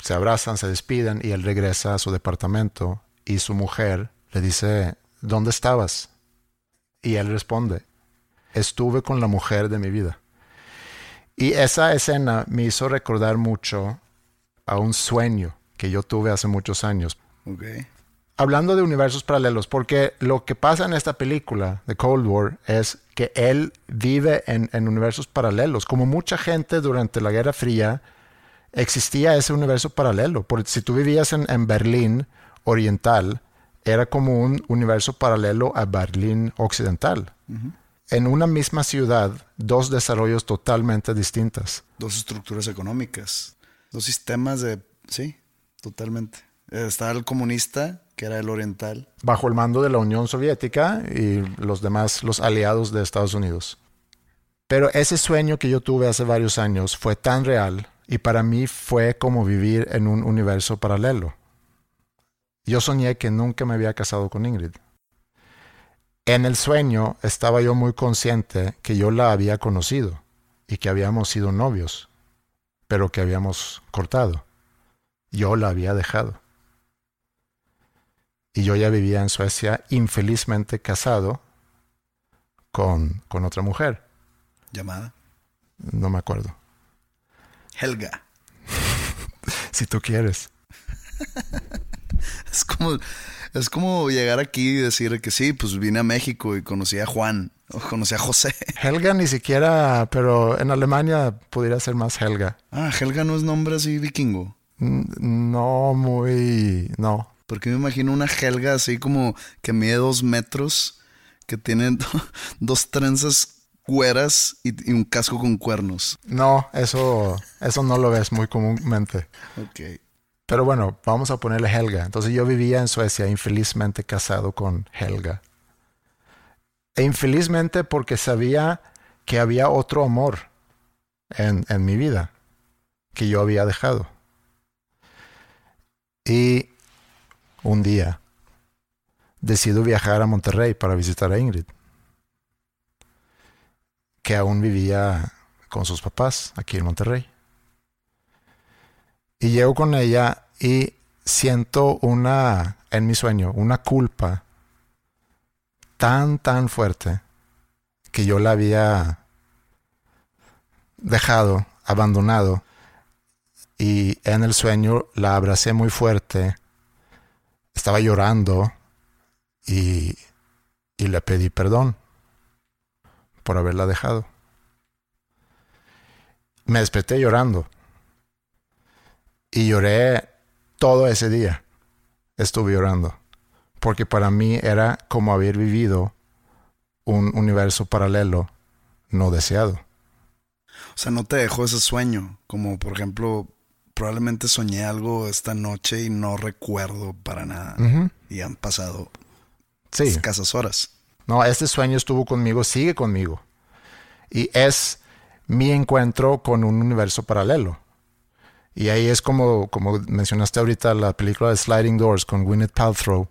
S3: se abrazan, se despiden y él regresa a su departamento y su mujer le dice, ¿dónde estabas? Y él responde, estuve con la mujer de mi vida. Y esa escena me hizo recordar mucho a un sueño que yo tuve hace muchos años.
S4: Ok.
S3: Hablando de universos paralelos, porque lo que pasa en esta película de Cold War es que él vive en, en universos paralelos. Como mucha gente durante la Guerra Fría, existía ese universo paralelo. Porque si tú vivías en, en Berlín Oriental, era como un universo paralelo a Berlín Occidental. En una misma ciudad, dos desarrollos totalmente distintos.
S4: Dos estructuras económicas. Dos sistemas de... Sí, totalmente. Estaba el comunista, que era el oriental.
S3: bajo el mando de la Unión Soviética y los demás, los aliados de Estados Unidos. Pero ese sueño que yo tuve hace varios años fue tan real y para mí fue como vivir en un universo paralelo. Yo soñé que nunca me había casado con Ingrid. En el sueño estaba yo muy consciente que yo la había conocido y que habíamos sido novios, pero que habíamos cortado. Yo la había dejado y yo ya vivía en Suecia infelizmente casado con, con otra mujer.
S4: Llamada.
S3: No me acuerdo.
S4: Helga.
S3: Si tú quieres.
S4: Es como, es como llegar aquí y decir que sí, pues vine a México y conocí a Juan. O conocí a José.
S3: Helga ni siquiera, pero en Alemania pudiera ser más Helga.
S4: Ah, Helga no es nombre así vikingo.
S3: N- No muy... No.
S4: Porque me imagino una Helga así como que mide dos metros, que tiene dos trenzas güeras y, y un casco con cuernos.
S3: No, eso, eso no lo ves muy comúnmente.
S4: Ok.
S3: Pero bueno, vamos a ponerle Helga. Entonces yo vivía en Suecia infelizmente casado con Helga. E infelizmente porque sabía que había otro amor en, en mi vida que yo había dejado. Y un día decido viajar a Monterrey para visitar a Ingrid, que aún vivía con sus papás aquí en Monterrey. Y llego con ella y siento una, en mi sueño, una culpa tan, tan fuerte que yo la había dejado, abandonado, y en el sueño la abracé muy fuerte, estaba llorando y, y le pedí perdón por haberla dejado. Me desperté llorando y lloré todo ese día. Estuve llorando porque para mí era como haber vivido un universo paralelo no deseado.
S4: O sea, no te dejó ese sueño, como por ejemplo, probablemente soñé algo esta noche y no recuerdo para nada. Y han pasado
S3: Sí.
S4: escasas horas.
S3: No, este sueño estuvo conmigo, sigue conmigo. Y es mi encuentro con un universo paralelo. Y ahí es como, como mencionaste ahorita la película de Sliding Doors con Gwyneth Paltrow,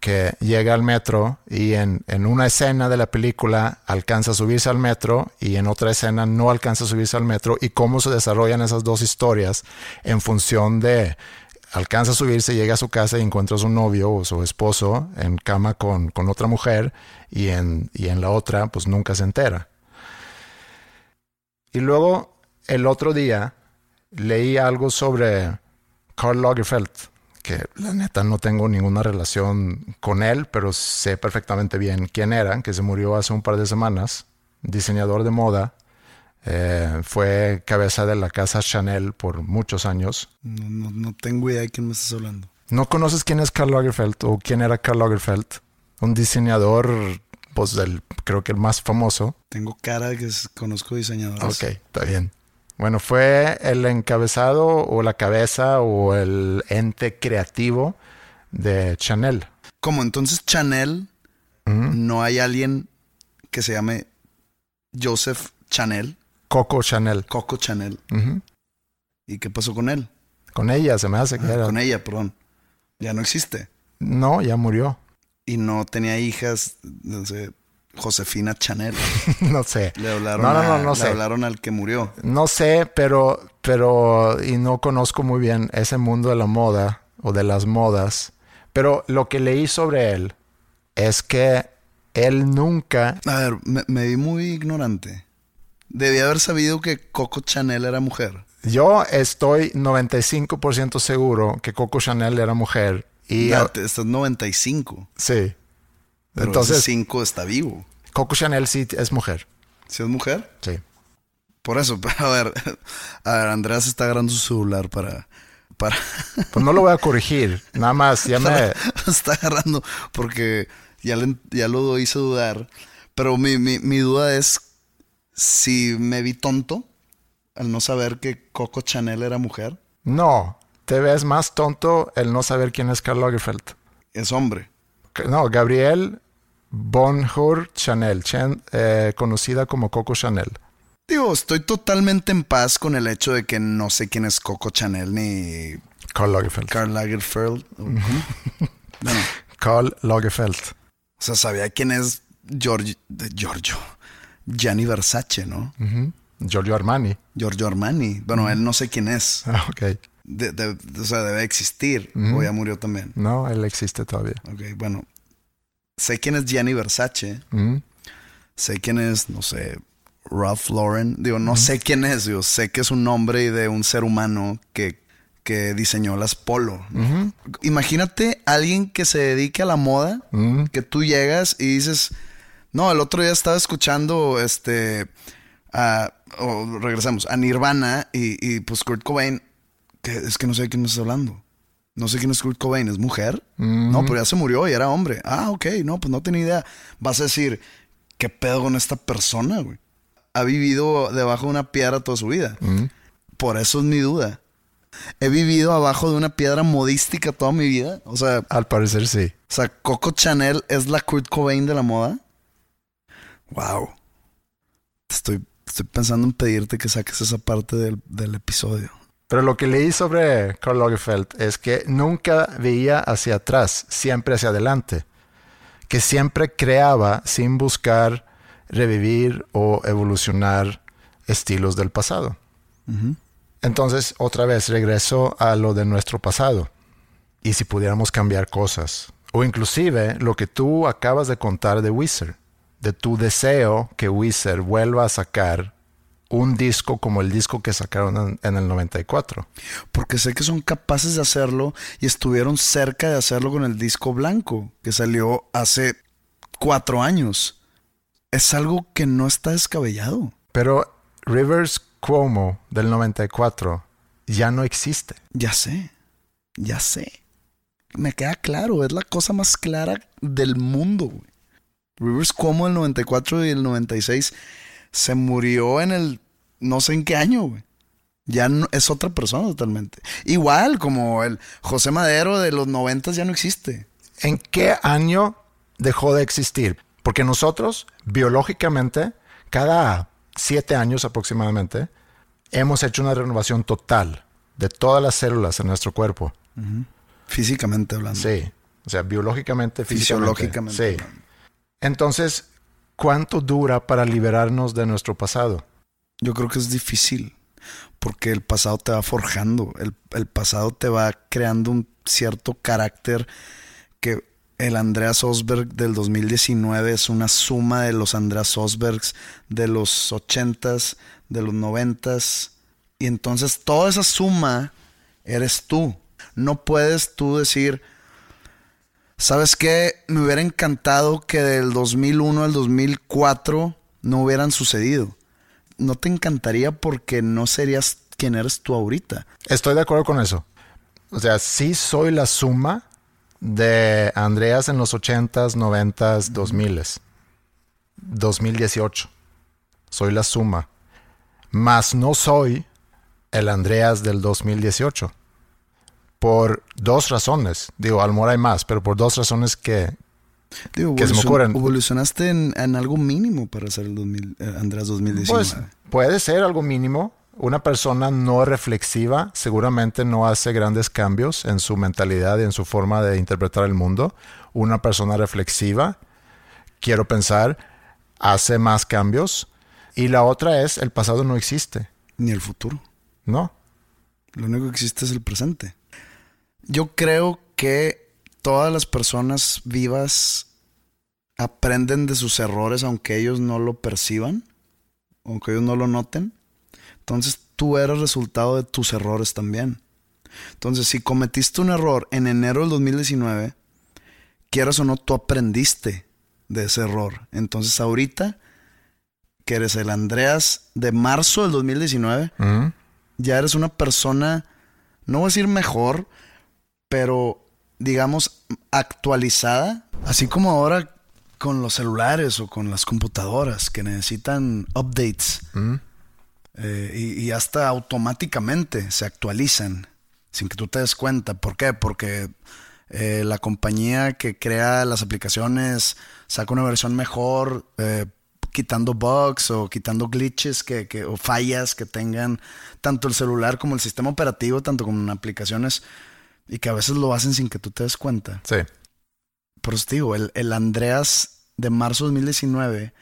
S3: que llega al metro y en, en una escena de la película alcanza a subirse al metro y en otra escena no alcanza a subirse al metro y cómo se desarrollan esas dos historias en función de alcanza a subirse, llega a su casa y encuentra a su novio o su esposo en cama con, con otra mujer y en, y en la otra pues nunca se entera. Y luego el otro día leí algo sobre Karl Lagerfeld, que la neta no tengo ninguna relación con él, pero sé perfectamente bien quién era, que se murió hace un par de semanas, diseñador de moda, eh, fue cabeza de la casa Chanel por muchos años.
S4: No, no- no tengo idea de quién me estás hablando.
S3: ¿No conoces quién es Karl Lagerfeld o quién era Karl Lagerfeld? Un diseñador, pues del, creo que el más famoso.
S4: Tengo cara de que conozco diseñadores.
S3: Ok, está bien. Bueno, fue el encabezado o la cabeza o el ente creativo de Chanel.
S4: Como entonces Chanel, no hay alguien que se llame Joseph Chanel,
S3: Coco Chanel.
S4: Coco Chanel. ¿Y qué pasó con él?
S3: Con ella se me hace que
S4: Ah,
S3: era.
S4: Con ella, perdón. Ya no existe.
S3: No, ya murió.
S4: Y no tenía hijas, no sé, Josefina Chanel.
S3: no sé.
S4: Le hablaron,
S3: No, no, no, no
S4: le
S3: sé.
S4: hablaron al que murió.
S3: No sé, pero, pero, y no conozco muy bien ese mundo de la moda o de las modas. Pero lo que leí sobre él es que él nunca,
S4: A ver, me, me vi muy ignorante. Debía haber sabido que Coco Chanel era mujer.
S3: yo estoy 95% seguro que Coco Chanel era mujer. Y
S4: Ya, estás 95.
S3: sí.
S4: Pero
S3: Entonces,
S4: ese 5 está vivo.
S3: Coco Chanel sí es mujer.
S4: ¿Si es mujer?
S3: Sí.
S4: Por eso, a ver, a ver, Andreas está agarrando su celular para, para,
S3: Pues no lo voy a corregir. Nada más, ya me.
S4: está agarrando porque ya, le- ya lo hice dudar. Pero mi, mi, mi duda es si me vi tonto al no saber que Coco Chanel era mujer,
S3: No, te ves más tonto el no saber quién es Karl Lagerfeld.
S4: es hombre.
S3: No, Gabriel Bonjour Chanel, Chen- eh, conocida como Coco Chanel.
S4: Digo, estoy totalmente en paz con el hecho de que no sé quién es Coco Chanel ni
S3: Karl Lagerfeld.
S4: Karl Lagerfeld. ¿o cómo? Bueno,
S3: Karl Lagerfeld.
S4: o sea, sabía quién es Giorgio, Giorgio, Gianni Versace, ¿no?
S3: Giorgio Armani.
S4: Giorgio Armani. Bueno, él no sé quién es.
S3: Ah, ok.
S4: De- de- o sea, debe existir. O ya murió también.
S3: No, él existe todavía.
S4: Ok, bueno. Sé quién es Gianni Versace.
S3: Ujú.
S4: Sé quién es, no sé, Ralph Lauren. Digo, no sé quién es. Digo, sé que es un nombre de un ser humano que, que diseñó las polo. ¿no? Imagínate alguien que se dedique a la moda,
S3: Ujú.
S4: que tú llegas y dices, no, el otro día estaba escuchando este, a, o regresamos, a Nirvana y, y pues Kurt Cobain, que es que no sé de quién me estás hablando. No sé quién es Kurt Cobain, ¿es mujer? No, pero ya se murió y era hombre. Ah, ok, no, pues no tenía idea. Vas a decir, ¿qué pedo con esta persona, güey? Ha vivido debajo de una piedra toda su vida. Por eso es mi duda. He vivido abajo de una piedra modística toda mi vida. O sea,
S3: Al parecer sí.
S4: o sea, Coco Chanel es la Kurt Cobain de la moda. Wow. Estoy, estoy pensando en pedirte que saques esa parte del, del episodio.
S3: Pero lo que leí sobre Karl Lagerfeld es que nunca veía hacia atrás, siempre hacia adelante. Que siempre creaba sin buscar revivir o evolucionar estilos del pasado. Entonces, otra vez regreso a lo de nuestro pasado. Y si pudiéramos cambiar cosas. O inclusive lo que tú acabas de contar de Wizard. de tu deseo que Wizard vuelva a sacar un disco como el disco que sacaron en, en, el 94.
S4: Porque sé que son capaces de hacerlo y estuvieron cerca de hacerlo con el disco blanco que salió hace cuatro años. Es algo que no está descabellado.
S3: Pero Rivers Cuomo del 94 ya no existe.
S4: Ya sé, ya sé. Me queda claro, es la cosa más clara del mundo. Güey. Rivers Cuomo del 94 y el 96 se murió en el no sé en qué año, güey. Ya no, es otra persona totalmente. Igual como el José Madero de los 90 ya no existe.
S3: ¿En qué año dejó de existir? Porque nosotros, biológicamente, cada siete años aproximadamente, hemos hecho una renovación total de todas las células en nuestro cuerpo.
S4: Uh -huh. Físicamente hablando.
S3: Sí. O sea, biológicamente,
S4: fisiológicamente.
S3: Sí. Entonces, ¿cuánto dura para liberarnos de nuestro pasado?
S4: Yo creo que es difícil. Porque el pasado te va forjando. El, el pasado te va creando un cierto carácter que el Andreas Osberg del 2019 es una suma de los Andreas Osbergs de los 80s, de los 90s. Y entonces toda esa suma eres tú. No puedes tú decir, ¿sabes qué? Me hubiera encantado que del 2001 al 2004 no hubieran sucedido. No te encantaría porque no serías quien eres tú ahorita.
S3: Estoy de acuerdo con eso. O sea, sí soy la suma de Andreas en los 80s, 90s, 2000s. 2018. Soy la suma. Mas no soy el Andreas del 2018. Por dos razones. Digo, a lo mejor hay más, pero por dos razones que,
S4: Digo,
S3: que se me ocurren.
S4: Evolucionaste en, en, algo mínimo para ser el 2000, eh, Andreas 2019.
S3: Pues puede ser algo mínimo. Una persona no reflexiva seguramente no hace grandes cambios en su mentalidad y en su forma de interpretar el mundo. Una persona reflexiva, quiero pensar, hace más cambios. Y la otra es, el pasado no existe.
S4: Ni el futuro.
S3: No.
S4: Lo único que existe es el presente. Yo creo que todas las personas vivas aprenden de sus errores aunque ellos no lo perciban, aunque ellos no lo noten. Entonces tú eres resultado de tus errores también. Entonces si cometiste un error en enero del 2019, quieras o no, tú aprendiste de ese error. Entonces ahorita, que eres el Andreas de marzo del 2019, uh -huh. ya eres una persona, no voy a decir mejor, pero digamos actualizada. Así como ahora con los celulares o con las computadoras que necesitan updates. -huh. Eh, y, y, hasta automáticamente se actualizan sin que tú te des cuenta. ¿Por qué? Porque eh, la compañía que crea las aplicaciones saca una versión mejor, eh, quitando bugs o quitando glitches que, que, o fallas que tengan tanto el celular como el sistema operativo, tanto como en aplicaciones, y que a veces lo hacen sin que tú te des cuenta.
S3: Sí.
S4: Por eso te digo, el, el Andreas de marzo 2019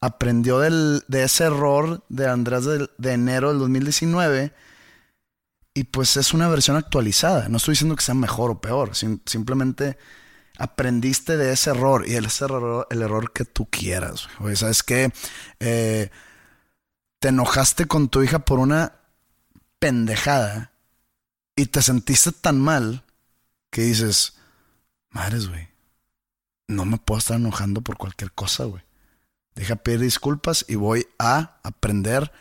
S4: aprendió del, de ese error de Andrés de, de, enero del 2019 y pues es una versión actualizada. No estoy diciendo que sea mejor o peor, sim simplemente aprendiste de ese error y el, ese error, el error que tú quieras. Oye, ¿sabes qué? Eh, te enojaste con tu hija por una pendejada y te sentiste tan mal que dices, madres, güey, no me puedo estar enojando por cualquier cosa, güey. Deja pedir disculpas y voy a aprender,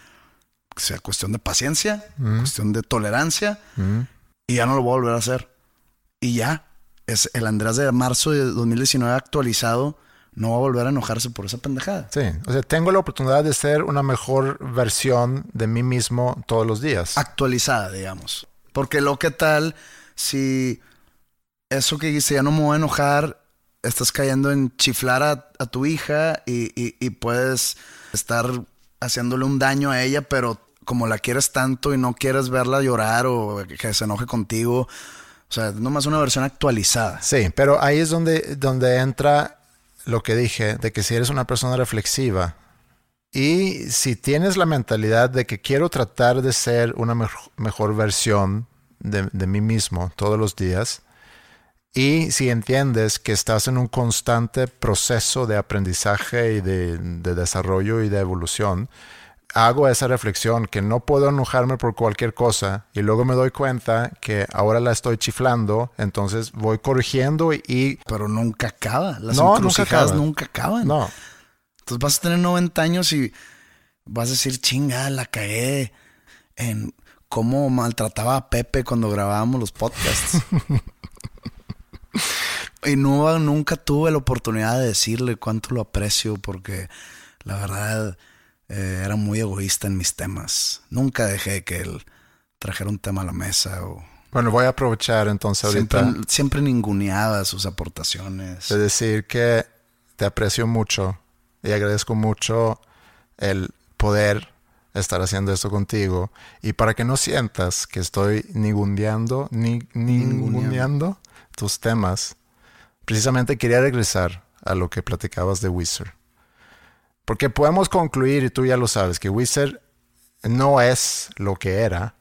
S4: que sea cuestión de paciencia, mm. cuestión de tolerancia, mm. y ya no lo voy a volver a hacer. Y ya, es el Andrés de marzo de 2019 actualizado, no va a volver a enojarse por esa pendejada.
S3: Sí, o sea, tengo la oportunidad de ser una mejor versión de mí mismo todos los días.
S4: Actualizada, digamos. Porque lo que tal si eso que dice ya no me voy a enojar estás cayendo en chiflar a, tu hija y, puedes estar haciéndole un daño a ella, pero como la quieres tanto y no quieres verla llorar o que se enoje contigo, o sea, nomás una versión actualizada.
S3: Sí, pero ahí es donde, donde entra lo que dije, de que si eres una persona reflexiva y si tienes la mentalidad de que quiero tratar de ser una mejor versión de, de mí mismo todos los días, Y si entiendes que estás en un constante proceso de aprendizaje y de, de desarrollo y de evolución, hago esa reflexión que no puedo enojarme por cualquier cosa y luego me doy cuenta que ahora la estoy chiflando, entonces voy corrigiendo y...
S4: Pero nunca acaba. Las
S3: No, nunca acaba.
S4: nunca acaban.
S3: No,
S4: Entonces vas a tener 90 años y vas a decir, chinga, la cagué en cómo maltrataba a Pepe cuando grabábamos los podcasts. y no, nunca tuve la oportunidad de decirle cuánto lo aprecio porque la verdad eh, era muy egoísta en mis temas. Nunca dejé que él trajera un tema a la mesa o
S3: bueno, voy a aprovechar entonces ahorita
S4: siempre, ninguneaba sus aportaciones.
S3: de decir que te aprecio mucho y agradezco mucho el poder estar haciendo esto contigo y para que no sientas que estoy ninguneando, ni, ninguneando tus temas, precisamente quería regresar a lo que platicabas de Wizard. Porque podemos concluir, y tú ya lo sabes, que Wizard no es lo que era.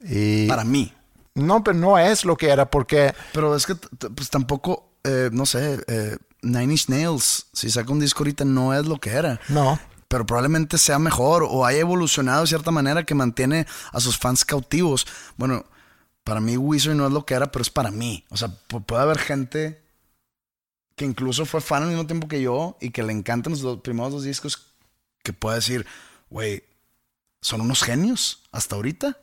S3: Y
S4: Para mí.
S3: no, pero no es lo que era porque
S4: Pero es que pues tampoco, eh, no sé, eh, Nine Inch Nails, si saca un disco ahorita no es lo que era.
S3: no.
S4: Pero probablemente sea mejor o haya evolucionado de cierta manera que mantiene a sus fans cautivos. Bueno, para mí Wizard no es lo que era, pero es para mí. O sea, pu- puede haber gente que incluso fue fan al mismo tiempo que yo y que le encantan los dos- primeros dos discos que puede decir, güey, son unos genios hasta ahorita.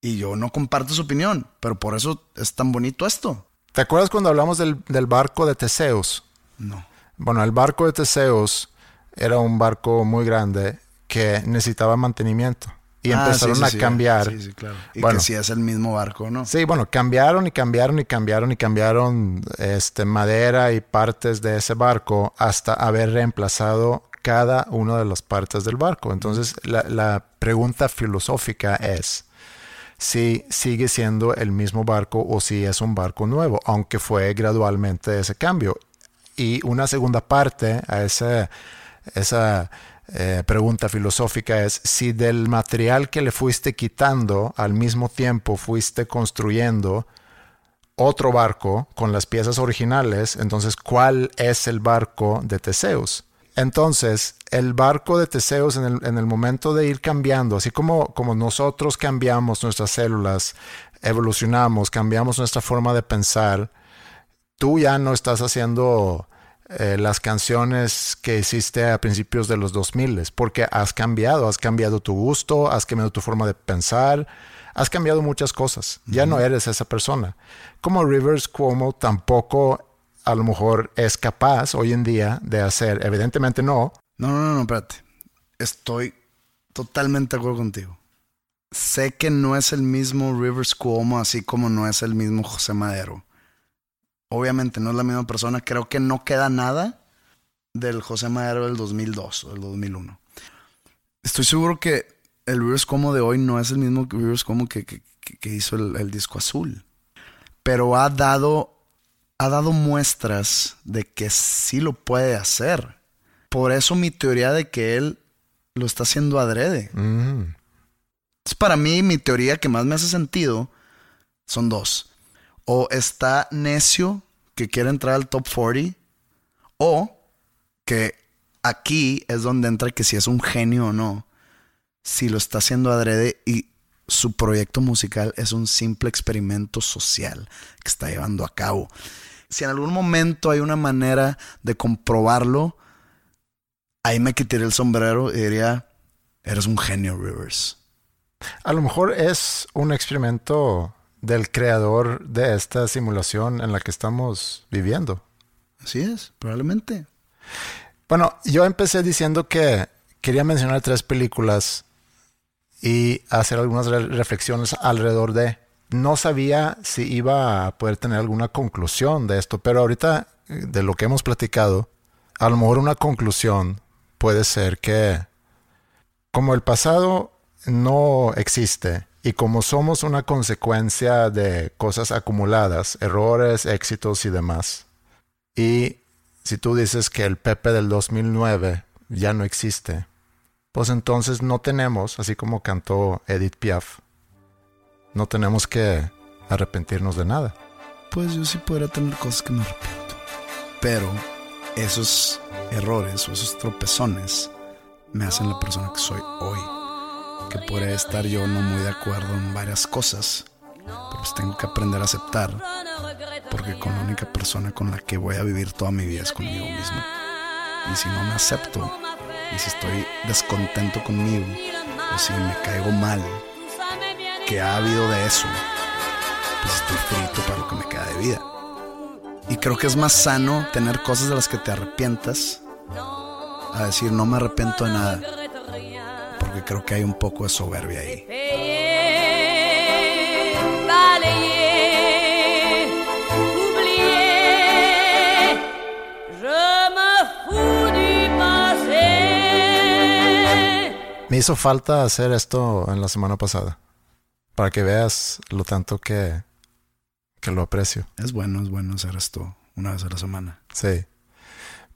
S4: Y yo no comparto su opinión, pero por eso es tan bonito esto.
S3: ¿Te acuerdas cuando hablamos del, del barco de Teseus?
S4: No.
S3: Bueno, el barco de Teseus era un barco muy grande que necesitaba mantenimiento. Y
S4: Ah,
S3: empezaron
S4: sí, sí,
S3: a cambiar.
S4: Sí, sí, claro. Y
S3: Bueno.
S4: que si es el mismo barco, ¿no?
S3: Sí, bueno, cambiaron y cambiaron y cambiaron y cambiaron este, madera y partes de ese barco hasta haber reemplazado cada una de las partes del barco. Entonces, la, la pregunta filosófica es si sigue siendo el mismo barco o si es un barco nuevo, aunque fue gradualmente ese cambio. Y una segunda parte a ese, esa eh, pregunta filosófica es si del material que le fuiste quitando al mismo tiempo fuiste construyendo otro barco con las piezas originales, entonces ¿cuál es el barco de Teseus? Entonces, el barco de Teseus en el, en el momento de ir cambiando, así como, como nosotros cambiamos nuestras células, evolucionamos, cambiamos nuestra forma de pensar, tú ya no estás haciendo eh, las canciones que hiciste a principios de los 2000 porque has cambiado, has cambiado tu gusto, has cambiado tu forma de pensar, has cambiado muchas cosas. Ya no eres esa persona. Como Rivers Cuomo tampoco a lo mejor es capaz hoy en día de hacer, evidentemente no,
S4: No, no, no, no, espérate. Estoy totalmente de acuerdo contigo. Sé que no es el mismo Rivers Cuomo, así como no es el mismo José Madero. Obviamente no es la misma persona. Creo que no queda nada del José Madero del 2002 o del 2001. Estoy seguro que el Rivers Cuomo de hoy no es el mismo Rivers Cuomo que, que- que- que hizo el, el disco azul. Pero ha dado, ha dado muestras de que sí lo puede hacer. Por eso mi teoría de que él lo está haciendo adrede.
S3: Mm,
S4: Entonces, para mí, mi teoría que más me hace sentido son dos. O está necio que quiere entrar al top 40, o que aquí es donde entra que si es un genio o no, si lo está haciendo adrede y su proyecto musical es un simple experimento social que está llevando a cabo. Si en algún momento hay una manera de comprobarlo, ahí me quitaría el sombrero y diría, eres un genio, Rivers.
S3: A lo mejor es un experimento del creador de esta simulación en la que estamos viviendo.
S4: Así es, probablemente.
S3: Bueno, yo empecé diciendo que quería mencionar tres películas y hacer algunas re- reflexiones alrededor de. No sabía si iba a poder tener alguna conclusión de esto, pero ahorita eh, de lo que hemos platicado, a lo mejor una conclusión puede ser que como el pasado no existe y como somos una consecuencia de cosas acumuladas, errores, éxitos y demás, y si tú dices que el Pepe del 2009 ya no existe, pues entonces no tenemos, así como cantó Edith Piaf, no tenemos que arrepentirnos de nada.
S4: pues yo sí podría tener cosas que me arrepiento. Pero esos errores o esos tropezones me hacen la persona que soy hoy. Que podría estar yo no muy de acuerdo en varias cosas, pero pues tengo que aprender a aceptar, porque con la única persona con la que voy a vivir toda mi vida es conmigo mismo. Y si no me acepto, y si estoy descontento conmigo, o si me caigo mal, que ha habido de eso, pues estoy frito para lo que me queda de vida. Y creo que es más sano tener cosas de las que te arrepientas a decir no me arrepiento de nada. Porque creo que hay un poco de soberbia ahí.
S3: Me hizo falta hacer esto en la semana pasada. Para que veas lo tanto que, que lo aprecio.
S4: Es bueno, es bueno hacer esto una vez a la semana.
S3: Sí.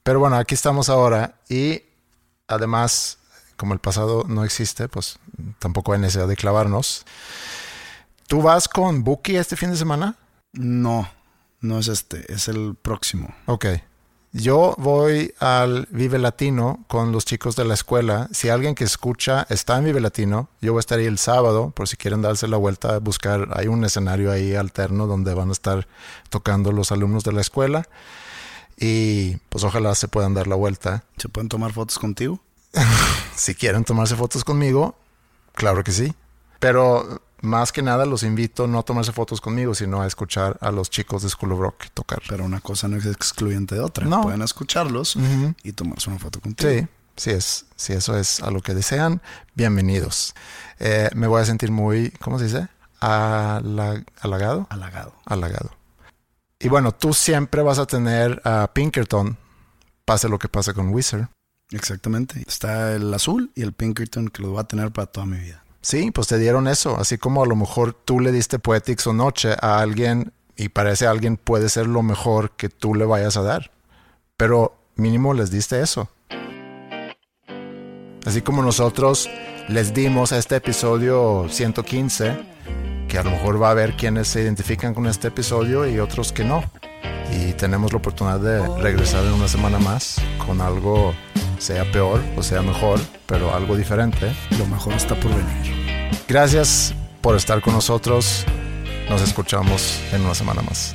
S3: Pero bueno, aquí estamos ahora y además, como el pasado no existe, pues tampoco hay necesidad de clavarnos. ¿Tú vas con Buki este fin de semana?
S4: No, no es este, es el próximo.
S3: Ok. Yo voy al Vive Latino con los chicos de la escuela. Si alguien que escucha está en Vive Latino, yo voy a estar ahí el sábado, por si quieren darse la vuelta a buscar. Hay un escenario ahí alterno donde van a estar tocando los alumnos de la escuela. Y pues ojalá se puedan dar la vuelta.
S4: ¿Se pueden tomar fotos contigo?
S3: si quieren tomarse fotos conmigo, claro que sí. Pero más que nada los invito no a tomarse fotos conmigo, sino a escuchar a los chicos de School of Rock tocar.
S4: Pero una cosa no es excluyente de otra.
S3: No.
S4: Pueden escucharlos y tomarse una foto contigo.
S3: Sí, si, es, si eso es a lo que desean, bienvenidos. Eh, me voy a sentir muy, ¿cómo se dice? Ala- halagado.
S4: Halagado.
S3: Halagado. Y bueno, tú siempre vas a tener a Pinkerton, pase lo que pase con Wizard.
S4: Exactamente. Está el azul y el Pinkerton que lo va a tener para toda mi vida.
S3: Sí, pues te dieron eso, así como a lo mejor tú le diste Poetics o Noche a alguien y para ese alguien puede ser lo mejor que tú le vayas a dar. Pero mínimo les diste eso. Así como nosotros les dimos a este episodio 115, que a lo mejor va a haber quienes se identifican con este episodio y otros que no. Y tenemos la oportunidad de regresar en una semana más con algo, sea peor o sea mejor, pero algo diferente.
S4: Lo mejor está por venir.
S3: Gracias por estar con nosotros. Nos escuchamos en una semana más.